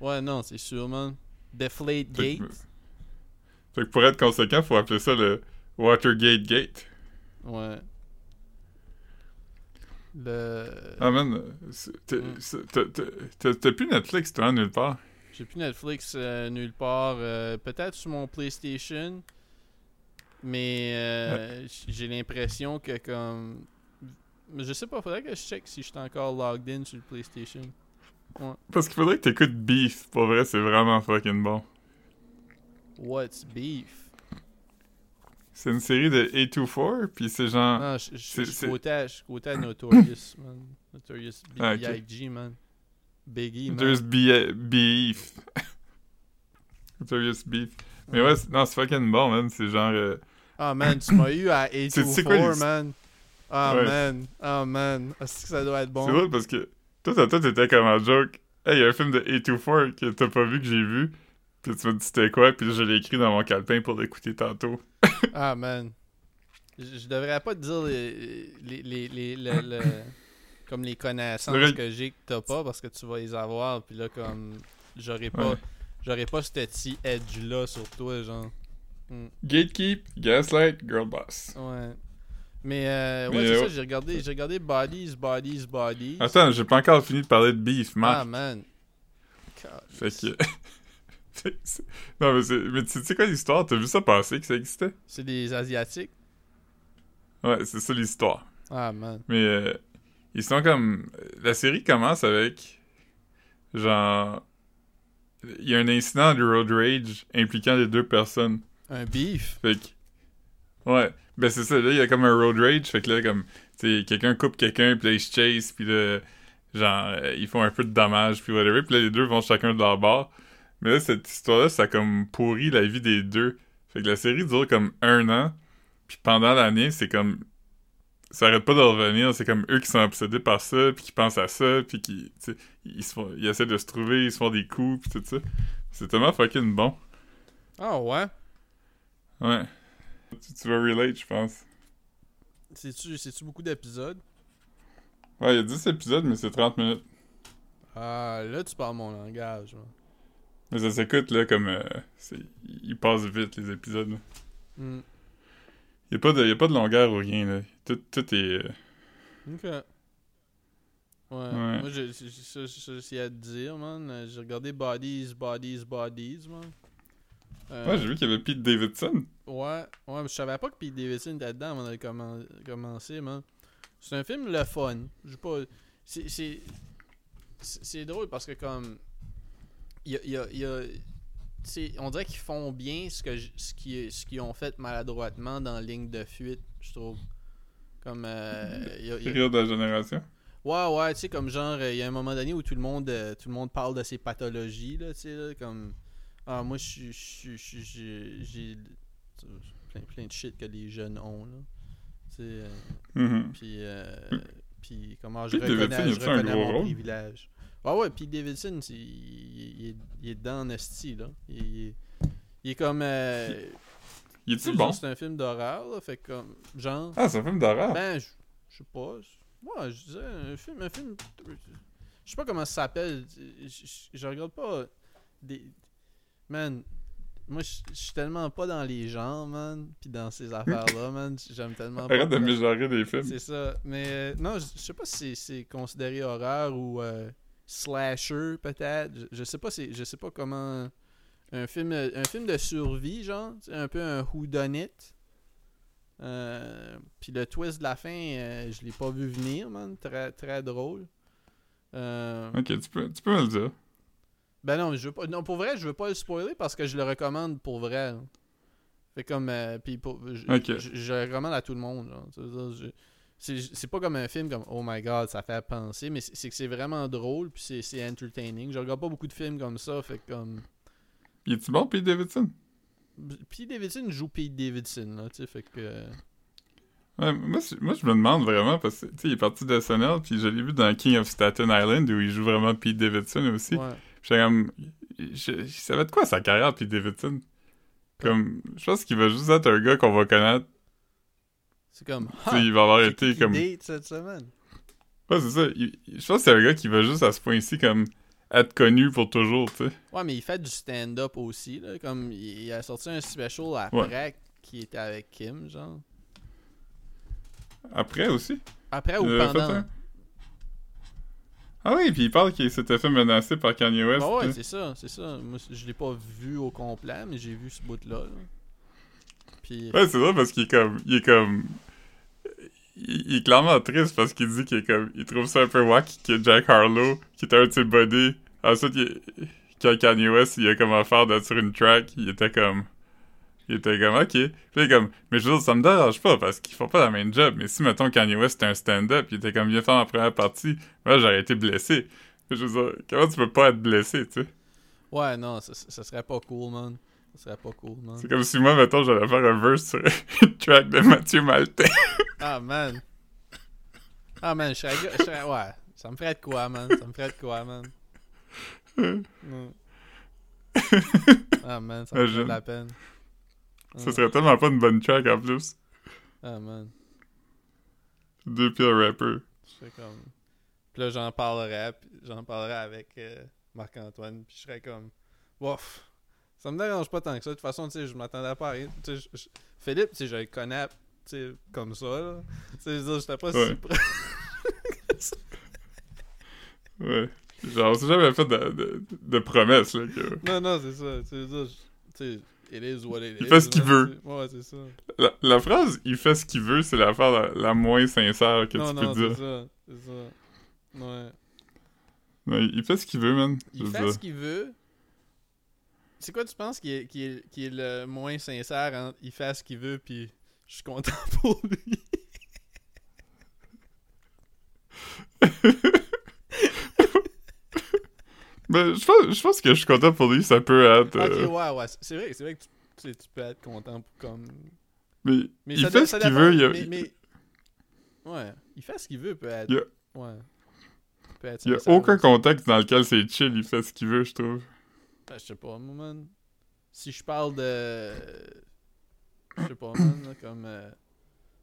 Ouais, non, c'est sûr, man. Deflate Fait que- Gate. Fait que pour être conséquent, faut appeler ça le Watergate Gate. Ouais. Le... Ah man, Mm. t'as- plus Netflix toi nulle part. J'ai plus Netflix euh, nulle part. euh, Peut-être sur mon PlayStation. Mais euh, j'ai l'impression que comme. Mais je sais pas, faudrait que je check si je suis encore logged in sur le PlayStation. Parce qu'il faudrait que t'écoutes Beef. Pour vrai, c'est vraiment fucking bon. What's beef? C'est une série de A24, puis c'est genre... Non, je je- c'est- côté je côté Notorious, man. Notorious Ah, ok. B.I.G., man. Biggie, man. There's be- beef. There's beef. Mais ouais, c'est- non, c'est fucking bon, man. C'est genre. euh, Ah, man, tu m'as eu à Tu sais quoi, 824, les- man. Ah, Ouais. man. Ah, man. Est-ce que ça doit être bon? C'est drôle parce que. Toi, toi, t'étais comme en joke. Hey, il y a un film de A24 que t'as pas vu que j'ai vu. Puis tu m'as dit c'était quoi, puis je l'ai écrit dans mon calepin pour l'écouter tantôt. Ah, man. Je, je devrais pas te dire les, les, les, les- le- comme les connaissances que j'ai que t'as pas parce que tu vas les avoir. Puis là, comme, j'aurais pas, Ouais. j'aurais pas ce petit edge-là sur toi, genre. Gatekeep, Gaslight, Girl Boss. Ouais. Mais, euh, ouais, Mais, c'est euh, ça, j'ai regardé, j'ai regardé Bodies, Bodies, Bodies. Attends, j'ai pas encore fini de parler de beef, ah, Marc. man. fait que. Fait que non, mais, tu sais quoi l'histoire? T'as vu ça passer que ça existait? C'est des Asiatiques? Ouais, c'est ça l'histoire. Ah, man. Mais euh, ils sont comme. La série commence avec. Genre. Il y a un incident de road rage impliquant les deux personnes. Un beef? Fait que. Ouais. Ben c'est ça, là, il y a comme un road rage. Fait que là, comme. Tu sais, quelqu'un coupe quelqu'un, puis là, ils se chase, puis là. Genre, euh, ils font un peu de dommages, puis whatever. Puis là, les deux vont chacun de leur bord. Mais là, cette histoire-là, ça a comme pourri la vie des deux. Fait que la série dure comme un an. Puis pendant l'année, c'est comme ça arrête pas de revenir. C'est comme eux qui sont obsédés par ça, puis qui pensent à ça, puis qui, tu sais, ils, se font, ils essaient de se trouver, ils se font des coups, puis tout ça. C'est tellement fucking bon. Ah, ouais? Ouais. Tu, tu vas relate, je pense. C'est-tu, c'est-tu beaucoup d'épisodes? Ouais, il y a 10 épisodes, mais c'est 30 minutes. Ah, là, tu parles mon langage, man. Mais ça s'écoute, là, comme... euh, c'est- ils passent vite, les épisodes, là. Hmm. Il y a, pas de- y a pas de longueur ou rien, là. Tout, tout est... euh, Ok. Ouais. Moi, je- je- je- ça, de dire, man. J'ai regardé Bodies, Bodies, Bodies, man. Euh, Ouais, j'ai vu qu'il y avait Pete Davidson. Ouais, ouais, mais je savais pas que Pete Davidson était dedans avant de commen- commencer, man. C'est un film le fun. Je sais pas. C'est. C'est drôle parce que comme. Il y a. y a- y on dirait qu'ils font bien ce que ce qu'ils ce ont fait maladroitement dans Ligne de fuite, je trouve. Comme. euh, y a- il y a- Rire de la génération. Ouais, ouais, tu sais, comme genre, il y a un moment donné où tout le monde, euh, tout le monde parle de ses pathologies, là, tu sais, là, comme. Ah, moi, je je je J'ai. plein, plein de shit que les jeunes ont, là. Tu sais. euh, Mhm. puis. euh, puis, comment je Pete Davidson, reconnais, je reconnais mon rôle? privilège. Ah ouais, puis Davidson, il, il est, il est dedans en esti, là. Il, est, comme. euh, Il est-tu bon? C'est un film d'horreur, là, fait que comme. Genre. Ah, c'est un film d'horreur? Ben, je je sais pas. Ouais, je disais, un film. Un film je sais pas comment ça s'appelle. Je, je- je regarde pas. Des... Man, moi, je suis tellement pas dans les genres, man. Puis dans ces affaires-là, man. J'aime tellement pas. Arrête de mégenrer des films. C'est ça. Mais euh, non, je, sais pas si c'est- considéré horreur ou euh, slasher, peut-être. Je, sais pas c'est- je sais pas comment. Un film, un film de survie, genre. C'est un peu un whodunit. Euh, Puis le twist de la fin, euh, je l'ai pas vu venir, man. Très, très drôle. Euh, Ok, tu peux, tu peux me le dire. Ben non, je veux pas. Non, pour vrai, je veux pas le spoiler parce que je le recommande pour vrai. là. Fait comme. euh, puis pour- je, Ok. je- je le recommande à tout le monde. C'est pas comme un film comme Oh my god, ça fait penser, mais c'est que c'est vraiment drôle puis c'est- entertaining. Je regarde pas beaucoup de films comme ça, fait comme. Il est-tu bon, Pete Davidson? Pete Davidson joue Pete Davidson, là, tu sais, fait que. Ouais, moi, je- moi, je me demande vraiment, parce que, tu sais, il est parti de SNL, puis je l'ai vu dans King of Staten Island, où il joue vraiment Pete Davidson aussi. Ouais. J'étais comme... Je, je savais de quoi sa carrière, Pete Davidson? Comme, je pense qu'il va juste être un gars qu'on va connaître. C'est comme. Sais, il va avoir été comme... cette semaine? Ouais, c'est ça. Il- je pense que c'est un gars qui va juste à ce point-ci, comme, être connu pour toujours, tu sais. Ouais, mais il fait du stand-up aussi, là. Comme il, a sorti un special après qui était avec Kim, genre. Après aussi. Après ou pendant? Ah oui, puis il parle qu'il s'était fait menacer par Kanye West. Bah ouais, c'est ça, c'est ça. Moi, je l'ai pas vu au complet, mais j'ai vu ce bout-là. là. Puis, Ouais, c'est vrai parce qu'il est comme. Il est comme. Il, il est clairement triste parce qu'il dit qu'il est comme. Il trouve ça un peu wack que Jack Harlow, qui était un de ses buddies. Ensuite, il, quand Kanye West, il a comme offert d'être sur une track, il était comme. Il était comme, ok. Puis il est comme, mais je veux dire, ça me dérange pas parce qu'ils font pas la même job. Mais si, mettons, Kanye West était un stand-up, il était comme, viens faire ma première partie, moi, j'aurais été blessé. Je veux dire, comment tu peux pas être blessé, tu sais? ouais, non, ça, ça serait pas cool, man. Ça serait pas cool, man. C'est comme si moi, mettons, j'allais faire un verse sur track de Mathieu Maltais. Ah, man. Ah, man, je serais, je serais- Ouais, ça me ferait de quoi, man. Ça me ferait de quoi, man. Mm. Ah, man, ça me ferait de la peine. Ça serait tellement pas une bonne track en plus. Ah, man. Deux pires rappers. Je serais comme. Puis là, j'en parlerais, puis j'en parlerais avec euh, Marc-Antoine, puis je serais comme. Wouf. Ça me dérange pas tant que ça. De toute façon, tu sais, je m'attendais pas à rien. Tu sais, je- Philippe, tu sais, je le connais, tu sais, comme ça, là. Tu sais, je veux dire, j'étais pas Ouais. si. Ouais. Genre, on s'est jamais fait de, de, de promesses, là. Que... Non, non, c'est ça. Tu sais, je veux dire, it is what it Il is, fait ce qu'il veut. Ouais, c'est ça. La, la phrase « il fait ce qu'il veut », c'est la, la moins sincère que non, tu non, peux dire. ça. C'est ça. Ouais. Il fait ce qu'il veut, man. Il fait ça. ce qu'il veut. C'est quoi tu penses qui est, qui, est, qui est le moins sincère entre il fait ce qu'il veut puis je suis content pour lui? Ben, je pense, je pense que je suis content pour lui, ça peut être... euh, Ok, ouais, ouais. C'est vrai, c'est vrai que tu, peux être content pour comme. Mais, Mais il ça fait dé- ce qu'il veut, il a, Mais, mais- Ouais, il fait ce qu'il veut, peut être. Il y a- Ouais. Peut être il y a aucun aussi. contexte dans lequel c'est chill, il fait ce qu'il veut, je trouve. Ben, je sais pas, moi, man. Si je parle de. Je sais pas, man, là, comme. euh,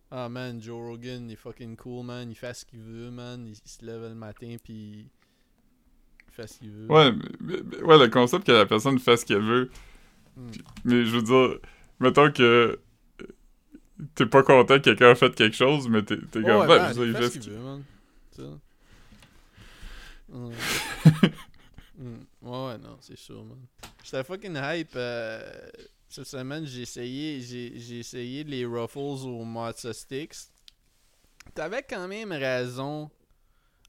Ah, man, Joe Rogan, il est fucking cool, man. Il fait ce qu'il veut, man. Il, il se lève le matin, puis. Ce qu'il veut. Ouais, mais- ouais, le concept que la personne fait ce qu'elle veut, Hmm. mais je veux dire, mettons que t'es pas content que quelqu'un a fait quelque chose, mais t'es comme, ouais, ouais, man, je veux il dire, fait il ce qu'il veut, man. Ça. Ouais. Ouais, ouais, non, c'est sûr, man. J'étais fucking hype. euh, cette semaine, j'ai essayé, j'ai, j'ai essayé les Ruffles au Matza Sticks. T'avais quand même raison.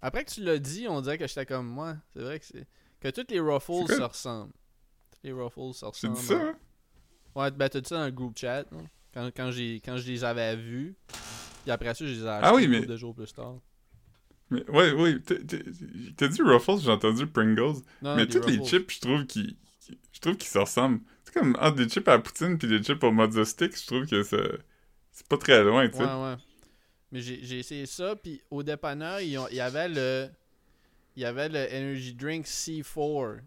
Après que tu l'as dit, on dirait que j'étais comme moi. C'est vrai que c'est. Que toutes les Ruffles se ressemblent. Toutes les Ruffles se ressemblent. dit ça, hein? Ouais, ben t'as dit ça dans le groupe chat. non? Quand, quand, j'ai, quand je les avais vus. Puis après ça, je les ai achetés Ah oui, une mais- couple de jours plus tard. Mais, ouais, ouais. t'as- dit Ruffles, j'ai entendu Pringles. Non, mais tous les chips, je trouve qu'ils je trouve qu'ils se ressemblent. C'est comme entre des chips à la poutine puis des chips au mozza stick, je trouve que ça c'est pas très loin, tu sais. Ouais, ouais. Mais j'ai, essayé ça, puis au dépanneur, il y avait le. Il y avait le Energy Drink C4.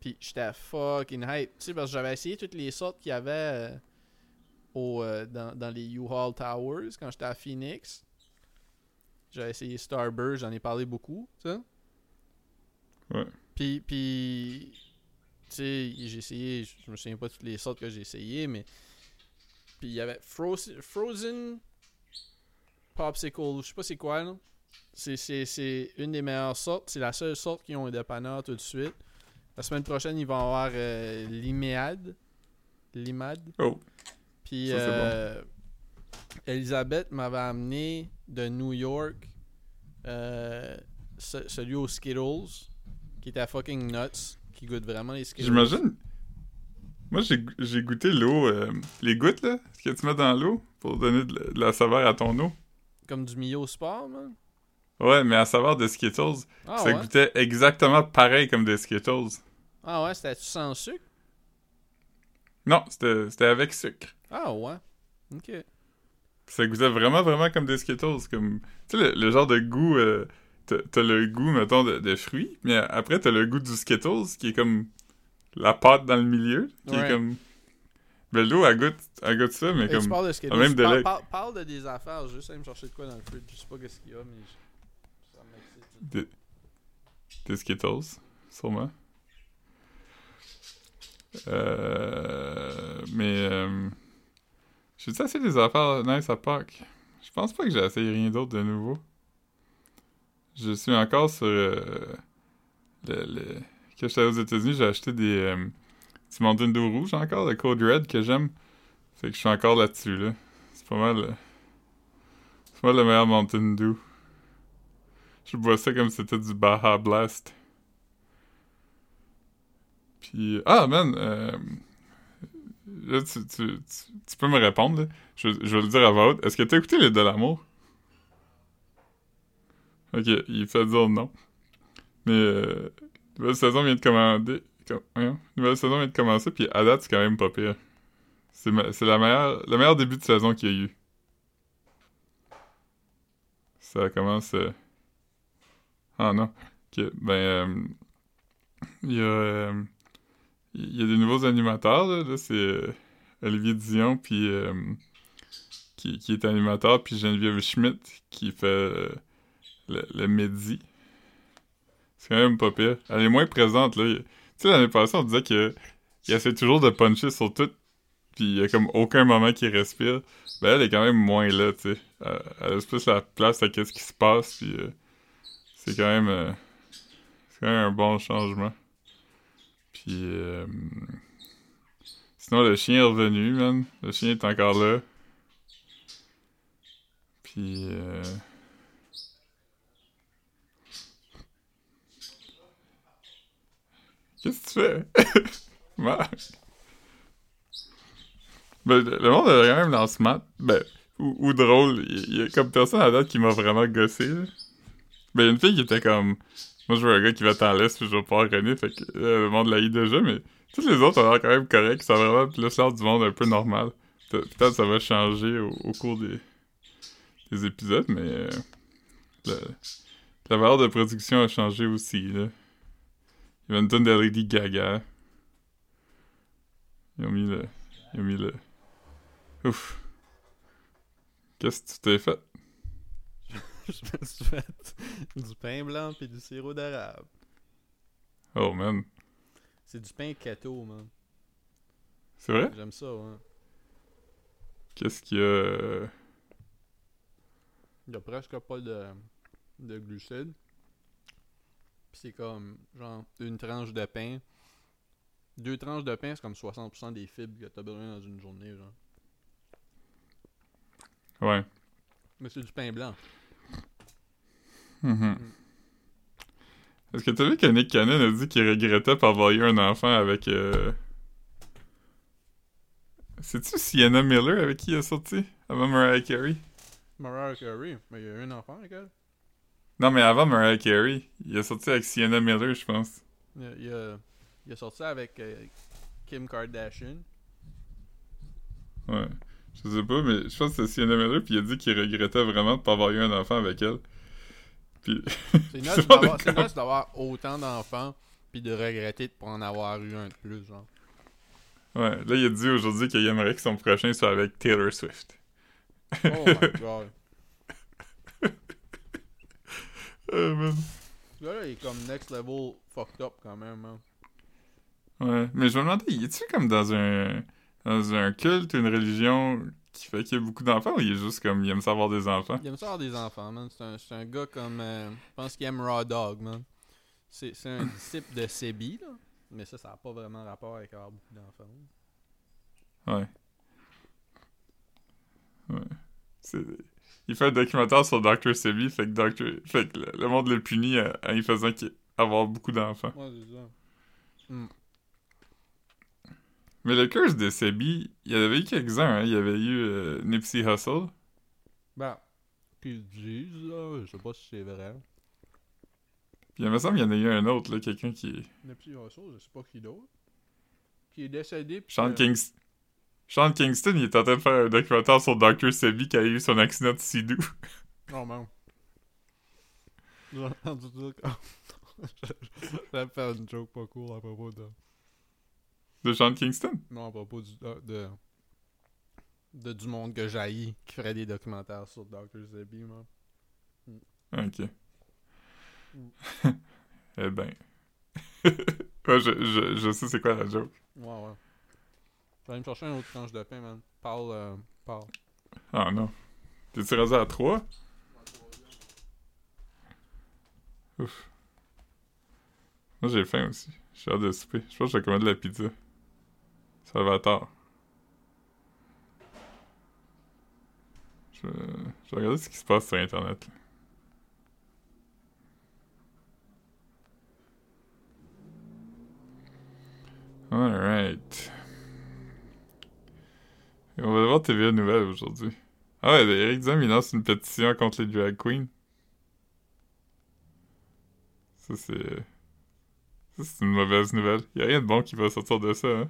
Puis j'étais fucking hype. Tu sais, parce que j'avais essayé toutes les sortes qu'il y avait euh, au, euh, dans, dans les U-Haul Towers quand j'étais à Phoenix. J'avais essayé Starburst, j'en ai parlé beaucoup, tu sais. Ouais. Puis, puis tu sais, j'ai essayé, je me souviens pas toutes les sortes que j'ai essayé, mais. Puis il y avait Frozen, Frozen Popsicle, je sais pas c'est quoi, là. C'est- C'est c'est une des meilleures sortes. C'est la seule sorte qu'ils ont un dépanneur tout de suite. La semaine prochaine, ils vont avoir euh, Liméade. Limad. Oh. Puis Ça, c'est euh, Elisabeth m'avait amené de New York euh, ce- celui aux Skittles qui était fucking nuts, qui goûte vraiment les Skittles. J'imagine Moi j'ai j'ai goûté l'eau euh, les gouttes là, ce que tu mets dans l'eau pour donner de la saveur à ton eau. Comme du Mio Sport, man. Ouais, mais à saveur de Skittles, Ah ça ouais. goûtait exactement pareil comme des Skittles. Ah ouais, c'était sans sucre? Non, c'était avec sucre. Ah ouais. Ok. Ça goûtait vraiment, vraiment comme des Skittles. Comme, tu sais, le, le genre de goût... euh, t'as t'as le goût, mettons, de, de fruits, mais après, t'as le goût du Skittles, qui est comme la pâte dans le milieu, qui Ouais. est comme... Ben, l'eau, elle goûte, elle goûte ça, mais tu comme... parles de même de Parle- de des affaires. Juste aller me chercher de quoi dans le fridge. Je sais pas qu'est-ce qu'il y a, mais je- ça m'excite. Des, des Skittles, sûrement. Euh, mais... Euh, J'ai-tu essayé des affaires nice à Pâques? Je pense pas que j'ai essayé rien d'autre de nouveau. Je suis encore sur... euh, le, le- Quand j'étais aux États-Unis, j'ai acheté des... Euh, petits Mountain Dew rouges encore, le Code Red que j'aime. Fait que je suis encore là-dessus, là. C'est pas mal... euh, C'est pas mal le meilleur Mountain Dew. Je bois ça comme si c'était du Baja Blast. Puis... Ah, man! euh, Là, tu, tu, tu, peux me répondre, là. Je, je vais le dire à voix haute. Est-ce que t'as écouté Les de l'amour? Ok, il fait dire non. Mais, euh, nouvelle saison vient de commander. Com- voyons, nouvelle saison vient de commencer, puis à date, c'est quand même pas pire. C'est la meilleure, le meilleur début de saison qu'il y a eu. Ça commence. euh, Ah non. Ben. euh, Il y a. euh, Il y a des nouveaux animateurs, là. c'est Olivier Dion, puis. qui, qui est animateur, puis Geneviève Schmidt, qui fait le, le midi. C'est quand même pas pire. Elle est moins présente, là. Tu sais, l'année passée, on disait que il essaie toujours de puncher sur tout, puis il y a comme aucun moment qui respire. Ben, elle est quand même moins là, tu sais. Elle, elle laisse plus la place à qu'est-ce qui se passe, puis euh, c'est quand même... euh, c'est quand même un bon changement. Puis... euh, sinon, le chien est revenu, man. Le chien est encore là. Puis... Qu'est-ce que tu fais? Marc? Ben, le monde a quand même lancé mat. Ben, ou, drôle. Il y, a comme personne à date qui m'a vraiment gossé, là. Ben, il y a une fille qui était comme... Moi, je veux un gars qui va t'en laisse, puis je vais pas reconnaître, fait que euh, le monde l'a eu déjà, mais tous les autres ont l'air quand même corrects. Ça a vraiment plus l'air du monde un peu normal. Pe- Peut-être ça va changer au, cours des, des épisodes, mais... euh, le- la valeur de production a changé aussi, là. Il y avait une tonne de Lady Gaga. Ils ont mis le... Ils ont mis le... Ouf. Qu'est-ce que tu t'es fait? Je me suis fait du pain blanc puis du sirop d'érable. Oh, man. C'est du pain keto, man. C'est vrai? J'aime ça, ouais. Qu'est-ce qu'il y a... Il y a presque pas de, de glucides. Puis c'est comme, genre, une tranche de pain. Deux tranches de pain, c'est comme 60% des fibres que t'as besoin dans une journée, genre. Ouais. Mais c'est du pain blanc. Mhm. Est-ce que t'as vu que Nick Cannon a dit qu'il regrettait pas avoir eu un enfant avec... Euh... C'est-tu Sienna Miller avec qui il a sorti? Avant Mariah Carey? Mariah Carey, mais il y a eu un enfant avec elle. Non, mais avant Mariah Carey, il a sorti avec Sienna Miller, je pense. Il a, il a, il a sorti avec euh, Kim Kardashian. Ouais. Je sais pas, mais je pense que c'est Sienna Miller, puis il a dit qu'il regrettait vraiment de pas avoir eu un enfant avec elle. Puis... C'est nice d'avoir- c'est nice d'avoir autant d'enfants, puis de regretter de pas en avoir eu un de plus, genre. Ouais, là, il a dit aujourd'hui qu'il aimerait que son prochain soit avec Taylor Swift. Oh my god. Euh. Ce gars-là, il est comme next level fucked up quand même, hein. Ouais, mais je me demandais, il est-tu comme dans un dans un culte, une religion qui fait qu'il y a beaucoup d'enfants ou il est juste comme il aime savoir des enfants? Il aime ça avoir des enfants, man. C'est un, c'est un gars comme. euh, je pense qu'il aime Raw Dog, man. C'est c'est un disciple de Sebi, là. Mais ça, ça n'a pas vraiment rapport avec avoir beaucoup d'enfants. Ouais. Ouais. C'est... Il fait un documentaire sur Dr. Sebi, fait que, Dr... fait que le, monde le punit à- en lui faisant avoir beaucoup d'enfants. Ouais, c'est ça. Mais le curse de Sebi, il y en avait eu quelques-uns, hein. Il y avait eu euh, Nipsey Hussle. Ben, qu'ils disent, là, je sais pas si c'est vrai. Puis il me semble qu'il y en a eu un autre, là, quelqu'un qui... Nepsi Russell, je sais pas qui d'autre. Qui est décédé. puis Sean, que- Kings... Sean Kingston, il est en train de faire un documentaire sur Dr. Sebi qui a eu son accident de Sidou. Non, man. J'ai entendu dire que. J'allais faire une joke pas cool à propos de. De Sean Kingston? Non, à propos du, de, de, de du monde que j'haïs qui ferait des documentaires sur Dr. Zebi, man. Ok. Mm. eh ben. je, je, je sais c'est quoi la joke. Ouais, ouais. Je aller me chercher un autre tranche de pain, man. Parle, euh. Ah non. T'es-tu rendu à 3? Ouf. Moi j'ai faim aussi. J'ai hâte de souper. Je pense que je vais de la pizza. Salvatore. Je, je vais regarder ce qui se passe sur internet. là. Alright. On va voir TVA Nouvelle aujourd'hui. Ah ouais, Eric Duhem, il lance une pétition contre les drag queens. Ça, c'est... Ça, c'est une mauvaise nouvelle. Y a rien de bon qui va sortir de ça, hein.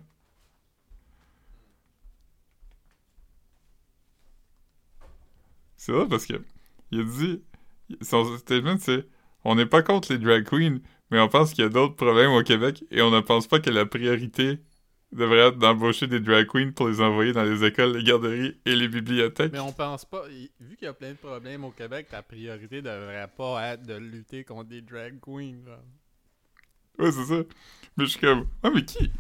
C'est vrai parce que... Il a dit... Son statement, c'est... On n'est pas contre les drag queens, mais on pense qu'il y a d'autres problèmes au Québec et on ne pense pas que la priorité devrait être d'embaucher des drag queens pour les envoyer dans les écoles, les garderies et les bibliothèques. Mais on pense pas, vu qu'il y a plein de problèmes au Québec, ta priorité devrait pas être de lutter contre des drag queens, là. Ouais, c'est ça. Mais je suis comme... Ah, mais qui...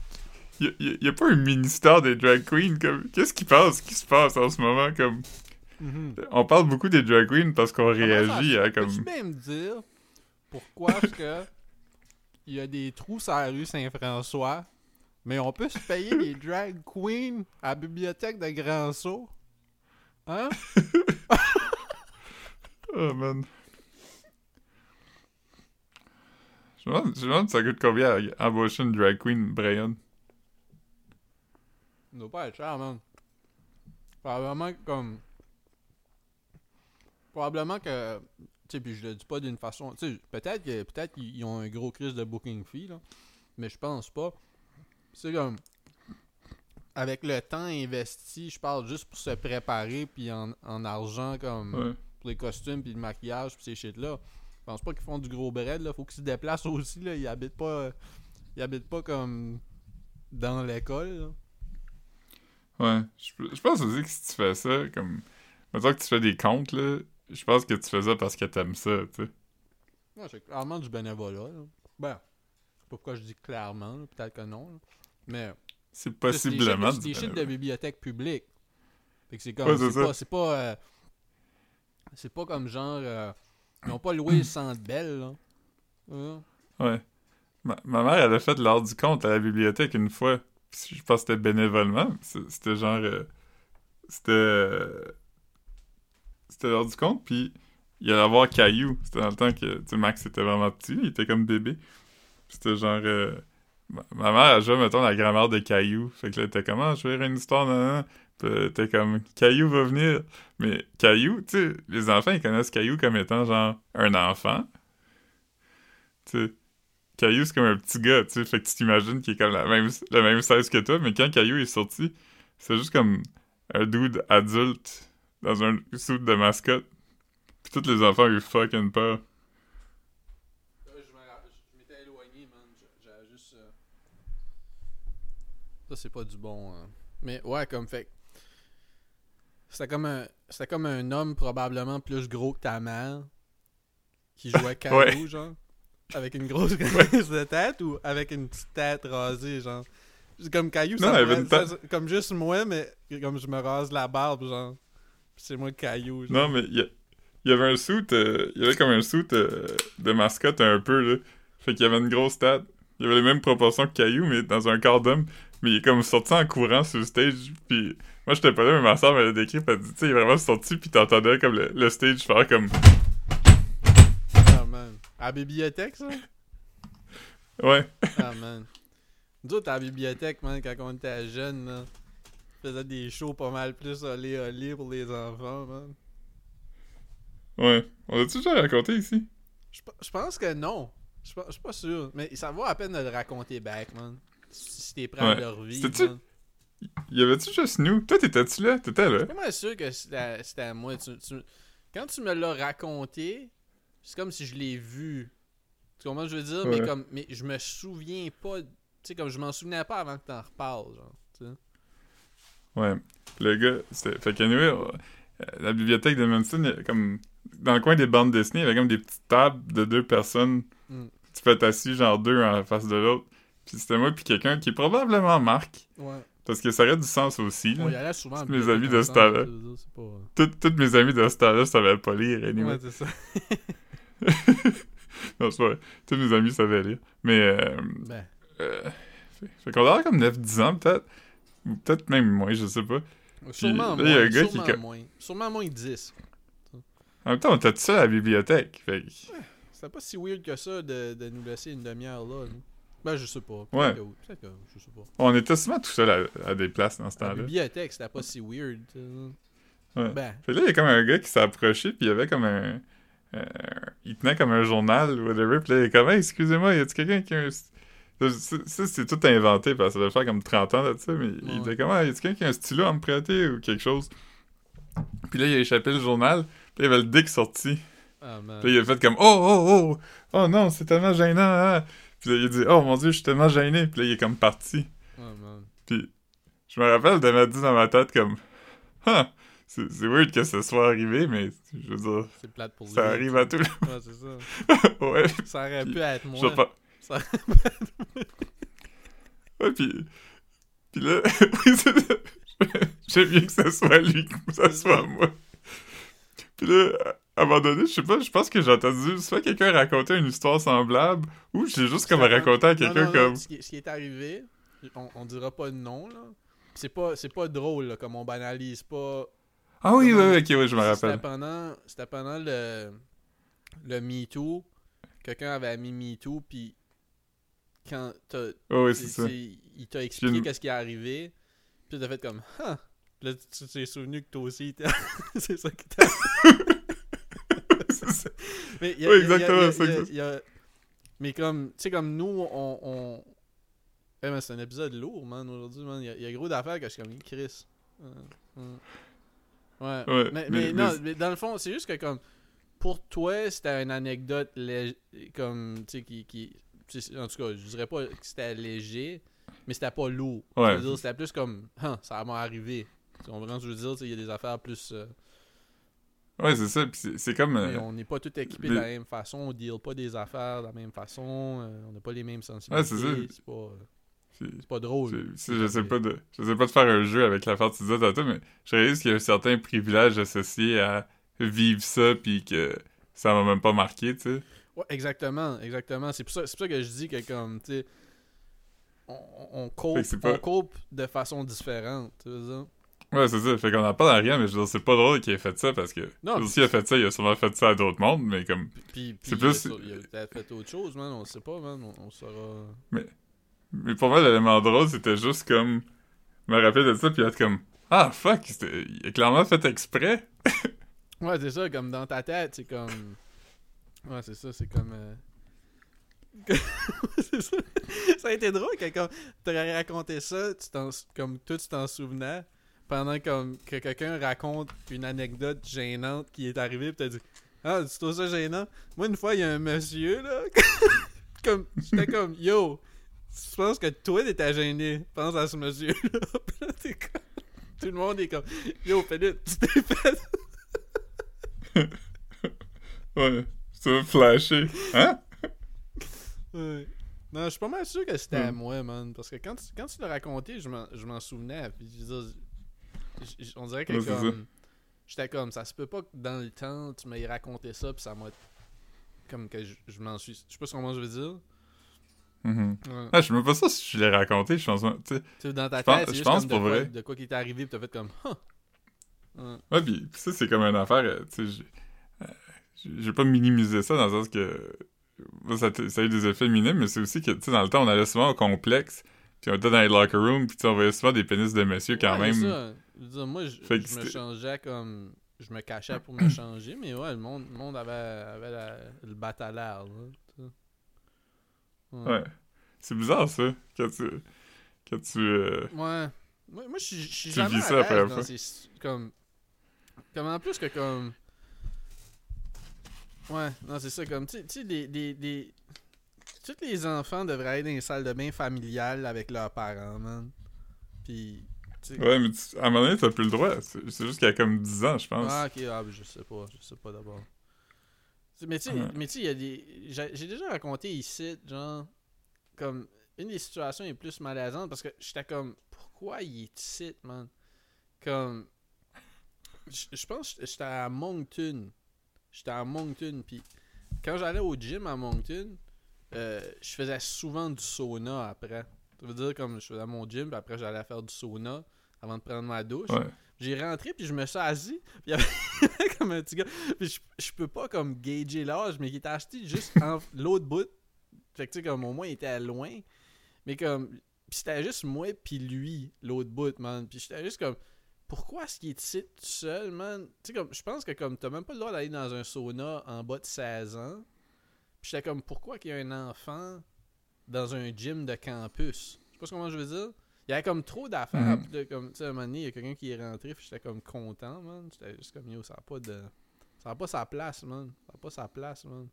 Y a, y a- y a pas un ministère des drag queens, comme... Qu'est-ce qui passe? Qui se passe en ce moment, comme... On parle beaucoup des drag queens parce qu'on réagit à, comme... Peux-tu bien me dire pourquoi est-ce que il y a des trous sur la rue Saint-François, mais on peut se payer des drag queens à la bibliothèque de Grand Sault? Hein? Oh, man. Je me demande, je me demande ça coûte combien à embaucher une drag queen, Brian. Ça doit pas être cher, man. Probablement que comme. Probablement que. Tu sais, puis je le dis pas d'une façon. Tu sais, peut-être que peut-être qu'ils ont un gros crise de booking fee, là. Mais je pense pas. C'est comme. Avec le temps investi, je parle juste pour se préparer, puis en, en argent, comme. Ouais. Pour les costumes, puis le maquillage, puis ces shit-là. Je pense pas qu'ils font du gros bread, là. Faut qu'ils se déplacent aussi, là. Ils habitent pas. Ils habitent pas comme. Dans l'école, là. Ouais. Je, je pense aussi que si tu fais ça, comme... Mettons que tu fais des comptes, là, je pense que tu fais ça parce que t'aimes ça, tu sais. Ouais, c'est clairement du bénévolat. Là. Ben, je sais pas pourquoi je dis clairement, peut-être que non. là. Mais C'est possiblement c'est des shit de bibliothèque publique. Fait que c'est comme Ouais, c'est pas c'est pas euh, c'est pas comme genre euh, ils ont pas loué le centre belle là. Hein? Ouais. Ma, ma mère, elle a fait l'heure du compte à la bibliothèque une fois. Je pense que c'était bénévolement. C'était genre... euh, c'était... C'était l'heure du compte, puis il allait avoir Caillou. C'était dans le temps que, tu sais, Max était vraiment petit, il était comme bébé. C'était genre... ma, mère a joué, mettons, la grand-mère de Caillou. Fait que là, t'es comme, ah, je vais lire une histoire, nan, euh, t'es comme, Caillou va venir. Mais Caillou, tu sais, les enfants, ils connaissent Caillou comme étant, genre, un enfant. Tu sais, Caillou, c'est comme un petit gars, tu sais. Fait que tu t'imagines qu'il est comme la même, la même size que toi. Mais quand Caillou est sorti, c'est juste comme un dude adulte dans un suit de mascotte. Puis tous les enfants ont eu fucking peur. Là, je me rappelle- je m'étais éloigné, man. J'- J'avais juste. euh, Ça, c'est pas du bon. hein. Mais ouais, comme fait. C'était comme un. C'était comme un homme probablement plus gros que ta mère. Qui jouait Caillou, genre. Avec une grosse graisse de tête ou avec une petite tête rasée, genre. C'est comme Caillou, Non, ça ça- comme juste moi, mais comme je me rase la barbe, genre. C'est moi Caillou, genre. Non, mais il y, a- il y avait un suit, euh, il y avait comme un suit euh, de mascotte un peu, là. Fait qu'il y avait une grosse tête. Il y avait les mêmes proportions que Caillou, mais dans un corps d'homme. Mais il est comme sorti en courant sur le stage, puis moi j'étais pas là, mais ma soeur m'avait décrit, pis elle dit, tu sais, il est vraiment sorti, puis t'entendais comme le, le stage faire comme... Ah, man. À la bibliothèque, ça? Ouais. Ah, man. Nous autres, à la bibliothèque, man, quand on était jeunes, là, on faisait des shows pas mal plus olé olé pour les enfants, man. Ouais. On a-tu déjà raconté ici? Je pe- je pense que non. Je suis pas sûr. Mais ça vaut la peine de le raconter back, man. Si t'es prêt à Ouais. le revivre. C'était-tu- man. Y avait-tu juste nous? Toi, t'étais-tu là? T'étais là? Je suis pas sûr que c'était à moi. Tu- tu- Quand tu me l'as raconté, c'est comme si je l'ai vu. Tu comprends ce que je veux dire? Mais comme mais je me souviens pas. Tu sais, comme je m'en souvenais pas avant que t'en reparles, genre. Ouais. Le gars, c'était. Fait qu'anyway, euh, la bibliothèque de a comme. Dans le coin des bandes dessinées, il y avait comme des petites tables de deux personnes. Mm. Tu peux être assis, genre deux en face de l'autre. Puis c'était moi, puis quelqu'un qui est probablement Marc. Ouais. Parce que ça aurait du sens aussi. là. On y allait souvent. Tous en mes amis de ce temps-là. Tous tous mes amis de ce temps-là savaient pas lire, anyway. Ouais, c'est ça. non, c'est pas vrai. Tous mes amis savaient lire. Mais, euh, Ben, euh, fait, qu'on a comme 9-10 ans, peut-être. Ou peut-être même moins, je sais pas. sûrement là, il y a moins. un gars qui sûrement co- moins. Sûrement moins 10. En même temps, on était tout seul à la bibliothèque. Fait que- C'était pas si weird que ça de, de nous laisser une demi-heure là. là. Ben, je sais pas. Ouais. Que je sais pas. On était souvent tout seul à, à des places dans ce La temps-là. bibliothèque, c'était pas si weird. Ouais. Ben, Fait là, il y a comme un gars qui s'est approché, puis il y avait comme un. euh, il tenait comme un journal, whatever, puis là, il est comme, hey, excusez-moi, y a-tu quelqu'un qui a un. Ça, c'est tout inventé, parce que ça doit faire comme 30 ans de ça, mais il disait comme, ah, y a-tu quelqu'un qui a un stylo à me prêter ou quelque chose? Puis là, il a échappé le journal, puis il y avait le dick sorti. ah man. Puis là, il a fait comme, oh, oh, oh, oh non, c'est tellement gênant, hein. Puis là, il a dit, oh mon dieu, je suis tellement gêné, puis là, il est comme parti. Man. Puis je me rappelle de m'être dit dans ma tête comme Ah, c'est weird que ce soit arrivé, mais je veux dire, C'est plate pour lui. ça arrive à tout le Ouais, c'est ça. monde. ouais, Ça aurait Puis, pu être moi. pas. Ça- Ouais, puis. Puis là, oui, c'est ça. J'aime mieux que ce soit lui que ce soit moi. Puis là, à un moment donné, je sais pas, je pense que j'ai entendu soit quelqu'un raconter une histoire semblable, ou j'ai juste comme raconté à quelqu'un non, non, comme. Ce qui, ce qui est arrivé, on, on dira pas de nom, là. C'est pas, c'est pas drôle, là, comme on banalise pas. Ah oui, oui, oui, ok, oui, je me C'était rappelle. pendant, c'était pendant le, le MeToo. Quelqu'un avait mis MeToo, puis quand t'as, Oh, oui, c'est ça. il t'a expliqué qu'est-ce qui est arrivé, puis t'as fait comme, ah, là tu t'es souvenu que toi aussi, c'est ça que t'as. Mais y a- Oui, exactement, Mais comme, tu sais, comme nous, on. c'est un épisode lourd, man, aujourd'hui, man. Il y a- il y, a gros d'affaires que je suis comme, Chris. Euh, euh. Ouais. Ouais, mais, mais- mais non, mais- dans le fond, c'est juste que, comme, pour toi, c'était une anecdote, lég- comme, tu sais, qui. qui en tout cas, je dirais pas que c'était léger, mais c'était pas lourd. Ouais. Je veux dire, c'était plus comme, Hein, ça m'a arrivé. Tu comprends ce que je veux dire? Il y a des affaires plus. euh, Ouais, c'est ça. Puis c'est- comme. euh, on n'est pas tous équipés mais- de la même façon, on deal pas des affaires de la même façon, euh, on n'a pas les mêmes sensibilités. Ouais, c'est ça. c'est pas, euh, c'est- pas drôle. c'est- c'est- je sais pas de. Je sais pas de faire un jeu avec tu disais tantôt, mais je réalise qu'il y a un certain privilège associé à vivre ça, puis que ça m'a même pas marqué, tu sais. Ouais, exactement, exactement. C'est pour, ça- c'est pour ça que je dis que comme, tu sais, on, on, cope, pas- on cope de façon différente, tu dire. Ouais, c'est ça. Fait qu'on en parle à rien, mais je veux dire, c'est pas drôle qu'il ait fait ça parce que. Non, S'il a fait ça, il a sûrement fait ça à d'autres mondes, mais comme. Puis, puis C'est il a plus- il a fait autre chose, man. On sait pas, man. On, on saura. Mais pour moi, l'élément drôle, c'était juste comme. Me rappeler de ça, puis être comme. Ah, fuck, il a clairement fait exprès. Ouais, c'est ça, comme dans ta tête, c'est comme. Ouais, c'est ça, c'est comme. euh, c'est ça. Ça a été drôle que quand t'aurais raconté ça, tu t'en- comme toi tu t'en souvenais, pendant comme que quelqu'un raconte une anecdote gênante qui est arrivée, pis t'as dit Ah, tu trouves ça gênant Moi, une fois, il y a un monsieur, là, comme. J'étais comme Yo, je pense que toi t'étais gêné, pense à ce monsieur-là. Pis là, t'es comme. Tout le monde est comme Yo, Philippe, tu t'es fait. Ouais. Ça m'a flashé. Hein? Ouais. Non, je suis pas mal sûr que c'était à Hmm. moi, man. Parce que quand tu, quand tu l'as raconté, je m'en, je m'en souvenais. Puis je veux dire, j- on dirait que Ouais, comme. J'étais comme, ça se peut pas que dans le temps, tu m'aies raconté ça, puis ça m'a. Comme que je, je m'en suis. Je sais pas comment je veux dire. Mhm. Ouais. Ah, je sais même pas ça si je l'ai raconté, je pense. Tu sais. Dans ta tête, je pense comme de pour quoi, vrai. de quoi qui t'est arrivé, puis t'as fait comme. Ouais. Ouais, pis pis ça, c'est comme une affaire, euh, tu sais, j'ai- pas minimisé ça dans le sens que ça, a eu des effets minimes, mais c'est aussi que, tu sais, dans le temps, on allait souvent au complexe, puis on était dans les locker rooms, puis on voyait souvent des pénis de monsieur quand Ouais, même. Ça. Je veux dire, moi, je, me changeais comme. Je me cachais pour me changer, mais ouais, le monde, le monde avait, avait la- le bat à l'air. là, tu sais. Ouais. C'est bizarre, ça, quand tu... Quand tu... euh, Ouais. Moi, moi je suis- jamais vis à ça l'aise dans ces... Comme... Comme en plus que comme... Ouais, non, c'est ça, comme, tu sais- des, des, des... Tous les enfants devraient être dans les salles de bain familiales avec leurs parents, man. Puis, Ouais, mais tu- à un moment donné, t'as plus le droit. C'est juste qu'il y a comme 10 ans, je pense. Ah, ok, ah, je sais pas, je sais pas d'abord. Mais tu sais, il y a des. J'ai déjà raconté ici, genre, comme, une des situations les plus malaisantes parce que j'étais comme, pourquoi il est ici, man? Comme, je je pense que j'étais à Moncton. J'étais à Moncton, puis quand j'allais au gym à Moncton, euh, je faisais souvent du sauna après. Ça veut dire, comme, je faisais mon gym, puis après, j'allais faire du sauna avant de prendre ma douche. Ouais. J'ai rentré puis je me suis assis. Puis il y avait comme un petit gars. Puis je, je peux pas comme gager l'âge, mais il était acheté juste en l'autre bout. Fait que tu sais, comme au moins il était loin. Mais comme. Puis c'était juste moi puis lui, l'autre bout, man. Puis j'étais juste comme. Pourquoi est-ce qu'il est ici tout seul, man? Tu sais, comme. Je pense que comme t'as même pas le droit d'aller dans un sauna en bas de 16 ans. Puis j'étais comme, pourquoi qu'il y a un enfant dans un gym de campus? Je sais pas comment je veux dire. Il y avait comme trop d'affaires. Mhm. Comme, tu sais, à un moment donné, il y a quelqu'un qui est rentré. Puis j'étais comme content, man. J'étais juste comme, yo, ça n'a pas de. Ça n'a pas sa place, man. Ça n'a pas sa place, man.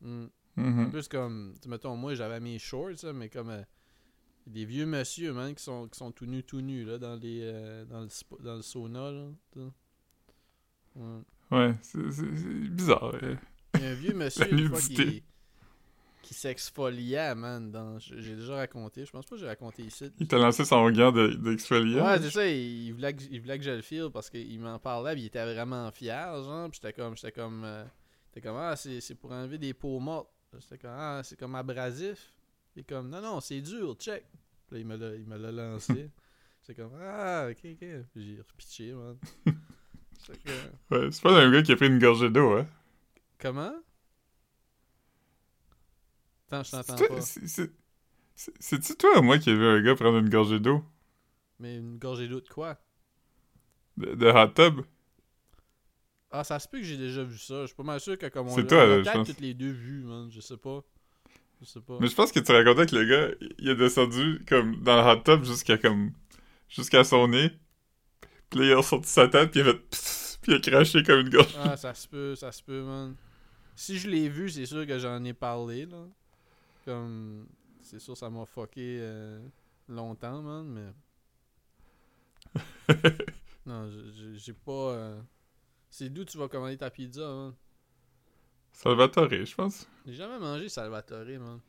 Mm. En Mhm. plus, comme, tu mettons, moi, j'avais mes shorts, mais comme. euh, des vieux monsieur, man, qui sont, qui sont tout nus, tout nus, là, dans, les, euh, dans, le, spa- dans le sauna, là. Ouais. Ouais, c'est bizarre. euh. Il y a un vieux monsieur, une fois, qui, qui s'exfoliait, man. Dans, j'ai déjà raconté. Je pense pas que j'ai raconté ici. Il t'a lancé son gant de- d'exfoliant. Ouais, c'est ça, il, il voulait que, il voulait que je le file parce qu'il m'en parlait, puis il était vraiment fier, genre, puis j'étais comme, j'étais comme, euh, comme, ah, c'est, pour enlever des peaux mortes. J'étais comme, ah, c'est comme abrasif. Il est comme, non, non, c'est dur, check. Puis là, il me l'a, lancé. J'étais comme, ah, ok, ok. Puis j'ai repitché, man. Comme, Ouais, c'est pas un gars qui a pris une gorgée d'eau, hein? comment? Attends, je t'entends pas. c'est- c'est- c'est- C'est-tu toi ou moi qui ai vu un gars prendre une gorgée d'eau? Mais une gorgée d'eau de quoi? de, de hot tub? Ah, ça se peut que j'ai déjà vu ça. Je suis pas mal sûr que comme on C'est toi, on pense. toutes les deux vu, man. Je sais pas. Je sais pas. Mais je pense que tu racontais que le gars, il est descendu comme dans le hot tub jusqu'à comme jusqu'à son nez. Puis là, il a ressorti sa tête, puis il a fait pss, puis il a craché comme une gorge. Ah, ça se peut, ça se peut, man. Si je l'ai vu, c'est sûr que j'en ai parlé, là. Comme. C'est sûr, ça m'a fucké euh, longtemps, man, mais. non, j'ai- pas. euh, C'est d'où tu vas commander ta pizza, man? Salvatore, je pense. J'ai jamais mangé Salvatore, man.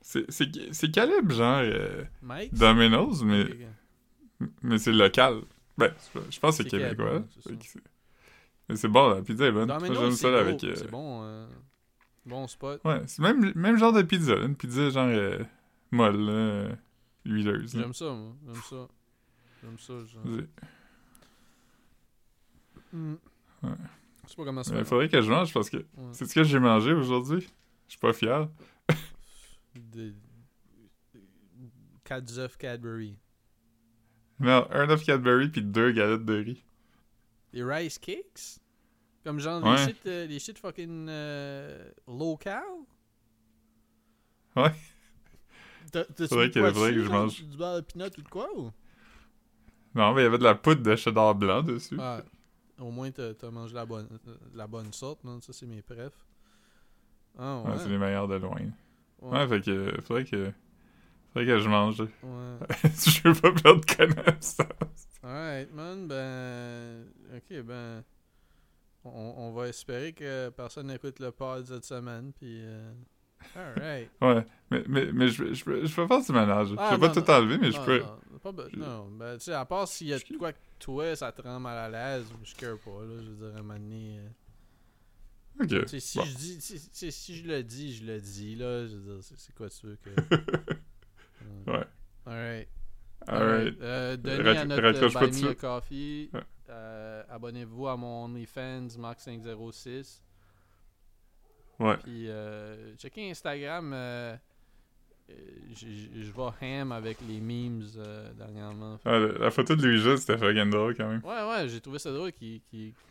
C'est calibre, genre euh, Mike? Domino's, mais, mais c'est local. Ben, je pense que c'est québécois. Mais c'est bon, la pizza est bonne. J'aime ça avec. euh, C'est bon. Bon spot. Ouais, c'est même, même genre de pizza. Une pizza genre euh, molle, euh, huileuse. J'aime ça, moi. J'aime ça. J'aime ça. genre. Vas-y. Hmm. Ouais. Je sais pas comment ça Il faudrait que je mange parce que. Ouais. C'est ce que j'ai mangé aujourd'hui? Je suis pas fier. Des... 4 œufs Cadbury. Non, un œuf Cadbury puis deux galettes de riz. Des rice cakes? Comme genre Ouais. les shit, euh, les shit fucking euh, local? Ouais. T'as- T'as-tu mis que- je mange. Du beurre de peanut ou de quoi? Ou? Non, mais il y avait de la poudre de cheddar blanc dessus. Ah, au moins t'as mangé la bonne, la bonne sorte, man. Ça, c'est mes prefs. Ah ouais. Ouais, c'est les meilleurs de loin. ouais, Ouais, fait que. Faudrait que. Faudrait que je mange. ouais. je veux pas perdre connaissance. Alright, man, ben. Ok, ben. On, on va espérer que personne n'écoute le pod cette semaine, puis. Euh... Alright. Ouais, mais, mais, mais je, je, peux- je peux faire du ménage. Ah, je peux non, pas tout enlever, mais je Non, peux. Non, pas je- non, ben, tu sais, à part s'il y a je- de quoi que toi, ça te rend mal à l'aise, je care pas, là. Je veux dire, à un moment donné, euh, Ok. tu sais, si, bon. je dis, si, si- si je le dis, je le dis, là. Je veux dire, c'est quoi tu veux que. Ouais. Alright. Alright. Euh, donnez Rat- à notre pas Me a Coffee. Ouais. Euh, Abonnez-vous à mon OnlyFans, Mark506. Ouais. Puis, euh, checkez Instagram. euh, euh, Je vais ham avec les memes dernièrement. Ah, la, la photo de Louis-Jules, c'était fucking drôle quand même. Ouais, ouais, j'ai trouvé ça drôle qu'ils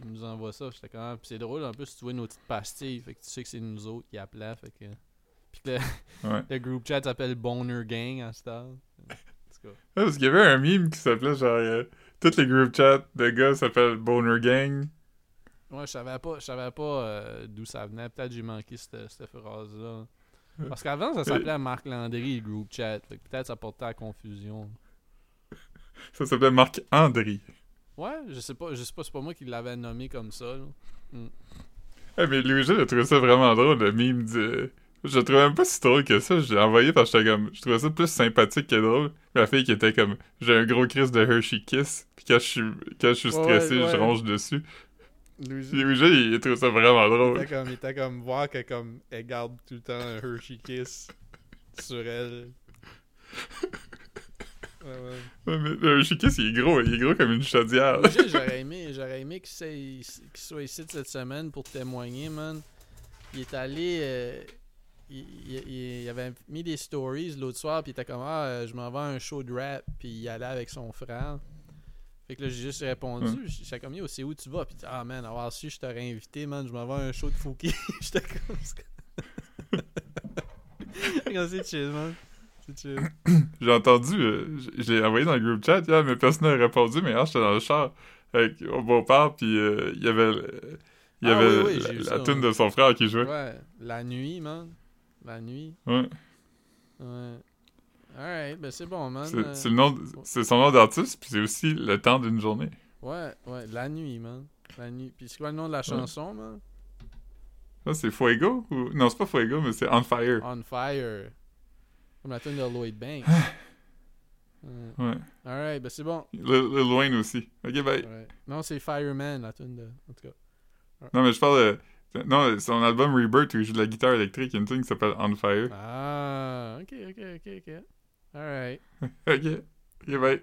nous envoient ça. J'étais quand même. Puis c'est drôle, en plus, tu vois nos petites pastilles. Fait que tu sais que c'est nous autres qui appelaient. Fait que. Puis que le, Ouais. le group chat s'appelle Boner Gang en cas. Ouais, parce qu'il y avait un meme qui s'appelait genre. Tous les group chats de gars s'appellent Boner Gang. Ouais, je savais pas, je savais pas euh, d'où ça venait. Peut-être j'ai manqué cette, cette phrase-là. Parce qu'avant, ça s'appelait Marc Landry, group chat. Peut-être ça portait à la confusion. Ça s'appelait Marc-André. Ouais, je sais pas, je sais pas, c'est pas moi qui l'avais nommé comme ça. là. Ah, mais Louis-Jules a trouvé ça vraiment drôle, le meme du. Je trouvais même pas si drôle que ça. Je l'ai envoyé parce que j'étais comme. Je trouvais ça plus sympathique que drôle. La fille qui était comme. J'ai un gros crise de Hershey Kiss. Puis quand je suis, quand je suis stressé, ouais. je ronge dessus. Louis- Puis Louis-Jules, il, trouve ça vraiment Il drôle. était comme, il était comme voir que comme elle garde tout le temps un Hershey Kiss sur elle. Ouais, ouais. Ouais, mais le Hershey Kiss, il est gros. Il est gros comme une chaudière. J'ai- j'aurais aimé, j'aurais aimé qu'il soit, qu'il soit ici cette semaine pour témoigner, man. Il est allé. euh, il, il- il avait mis des stories l'autre soir, puis il était comme Ah, euh, je m'en vais à un show de rap, puis il allait avec son frère. Fait que là, j'ai juste répondu. Ouais. J'étais comme Yo, c'est où tu vas? Puis Ah, man, avoir su, je t'aurais invité, man. Je m'en vais à un show de Fouki. J'étais comme. C'est chill, man. C'est chill. J'ai entendu, euh, l'ai envoyé dans le group chat, mais personne n'a répondu, mais hier, j'étais dans le char avec mon beau-père, puis euh, il y avait, le- il y Ah avait oui, oui, la, j'ai la ouais. de son frère qui jouait. Ouais, la nuit, man. La nuit. Ouais. Ouais. Alright, ben c'est bon, man. C'est Euh, c'est le nom, de- c'est son nom d'artiste, puis c'est aussi le temps d'une journée. Ouais, ouais, la nuit, man. La nuit. Puis c'est quoi le nom de la chanson, man? Ça, c'est Fuego? Ou... Non, c'est pas Fuego, mais c'est On Fire. On Fire. Comme la tune de Lloyd Banks. ouais. Ouais. Alright, ben c'est bon. Lil Lil Wayne aussi. Ok, bye. Ouais. Non, c'est Fireman, la tune de. En tout cas. Non, mais je parle de... Non, son album Rebirth, où il joue de la guitare électrique, il y a une tune qui s'appelle On Fire. Ah, ok, ok, ok, ok. Alright. Ok. Ok, bye.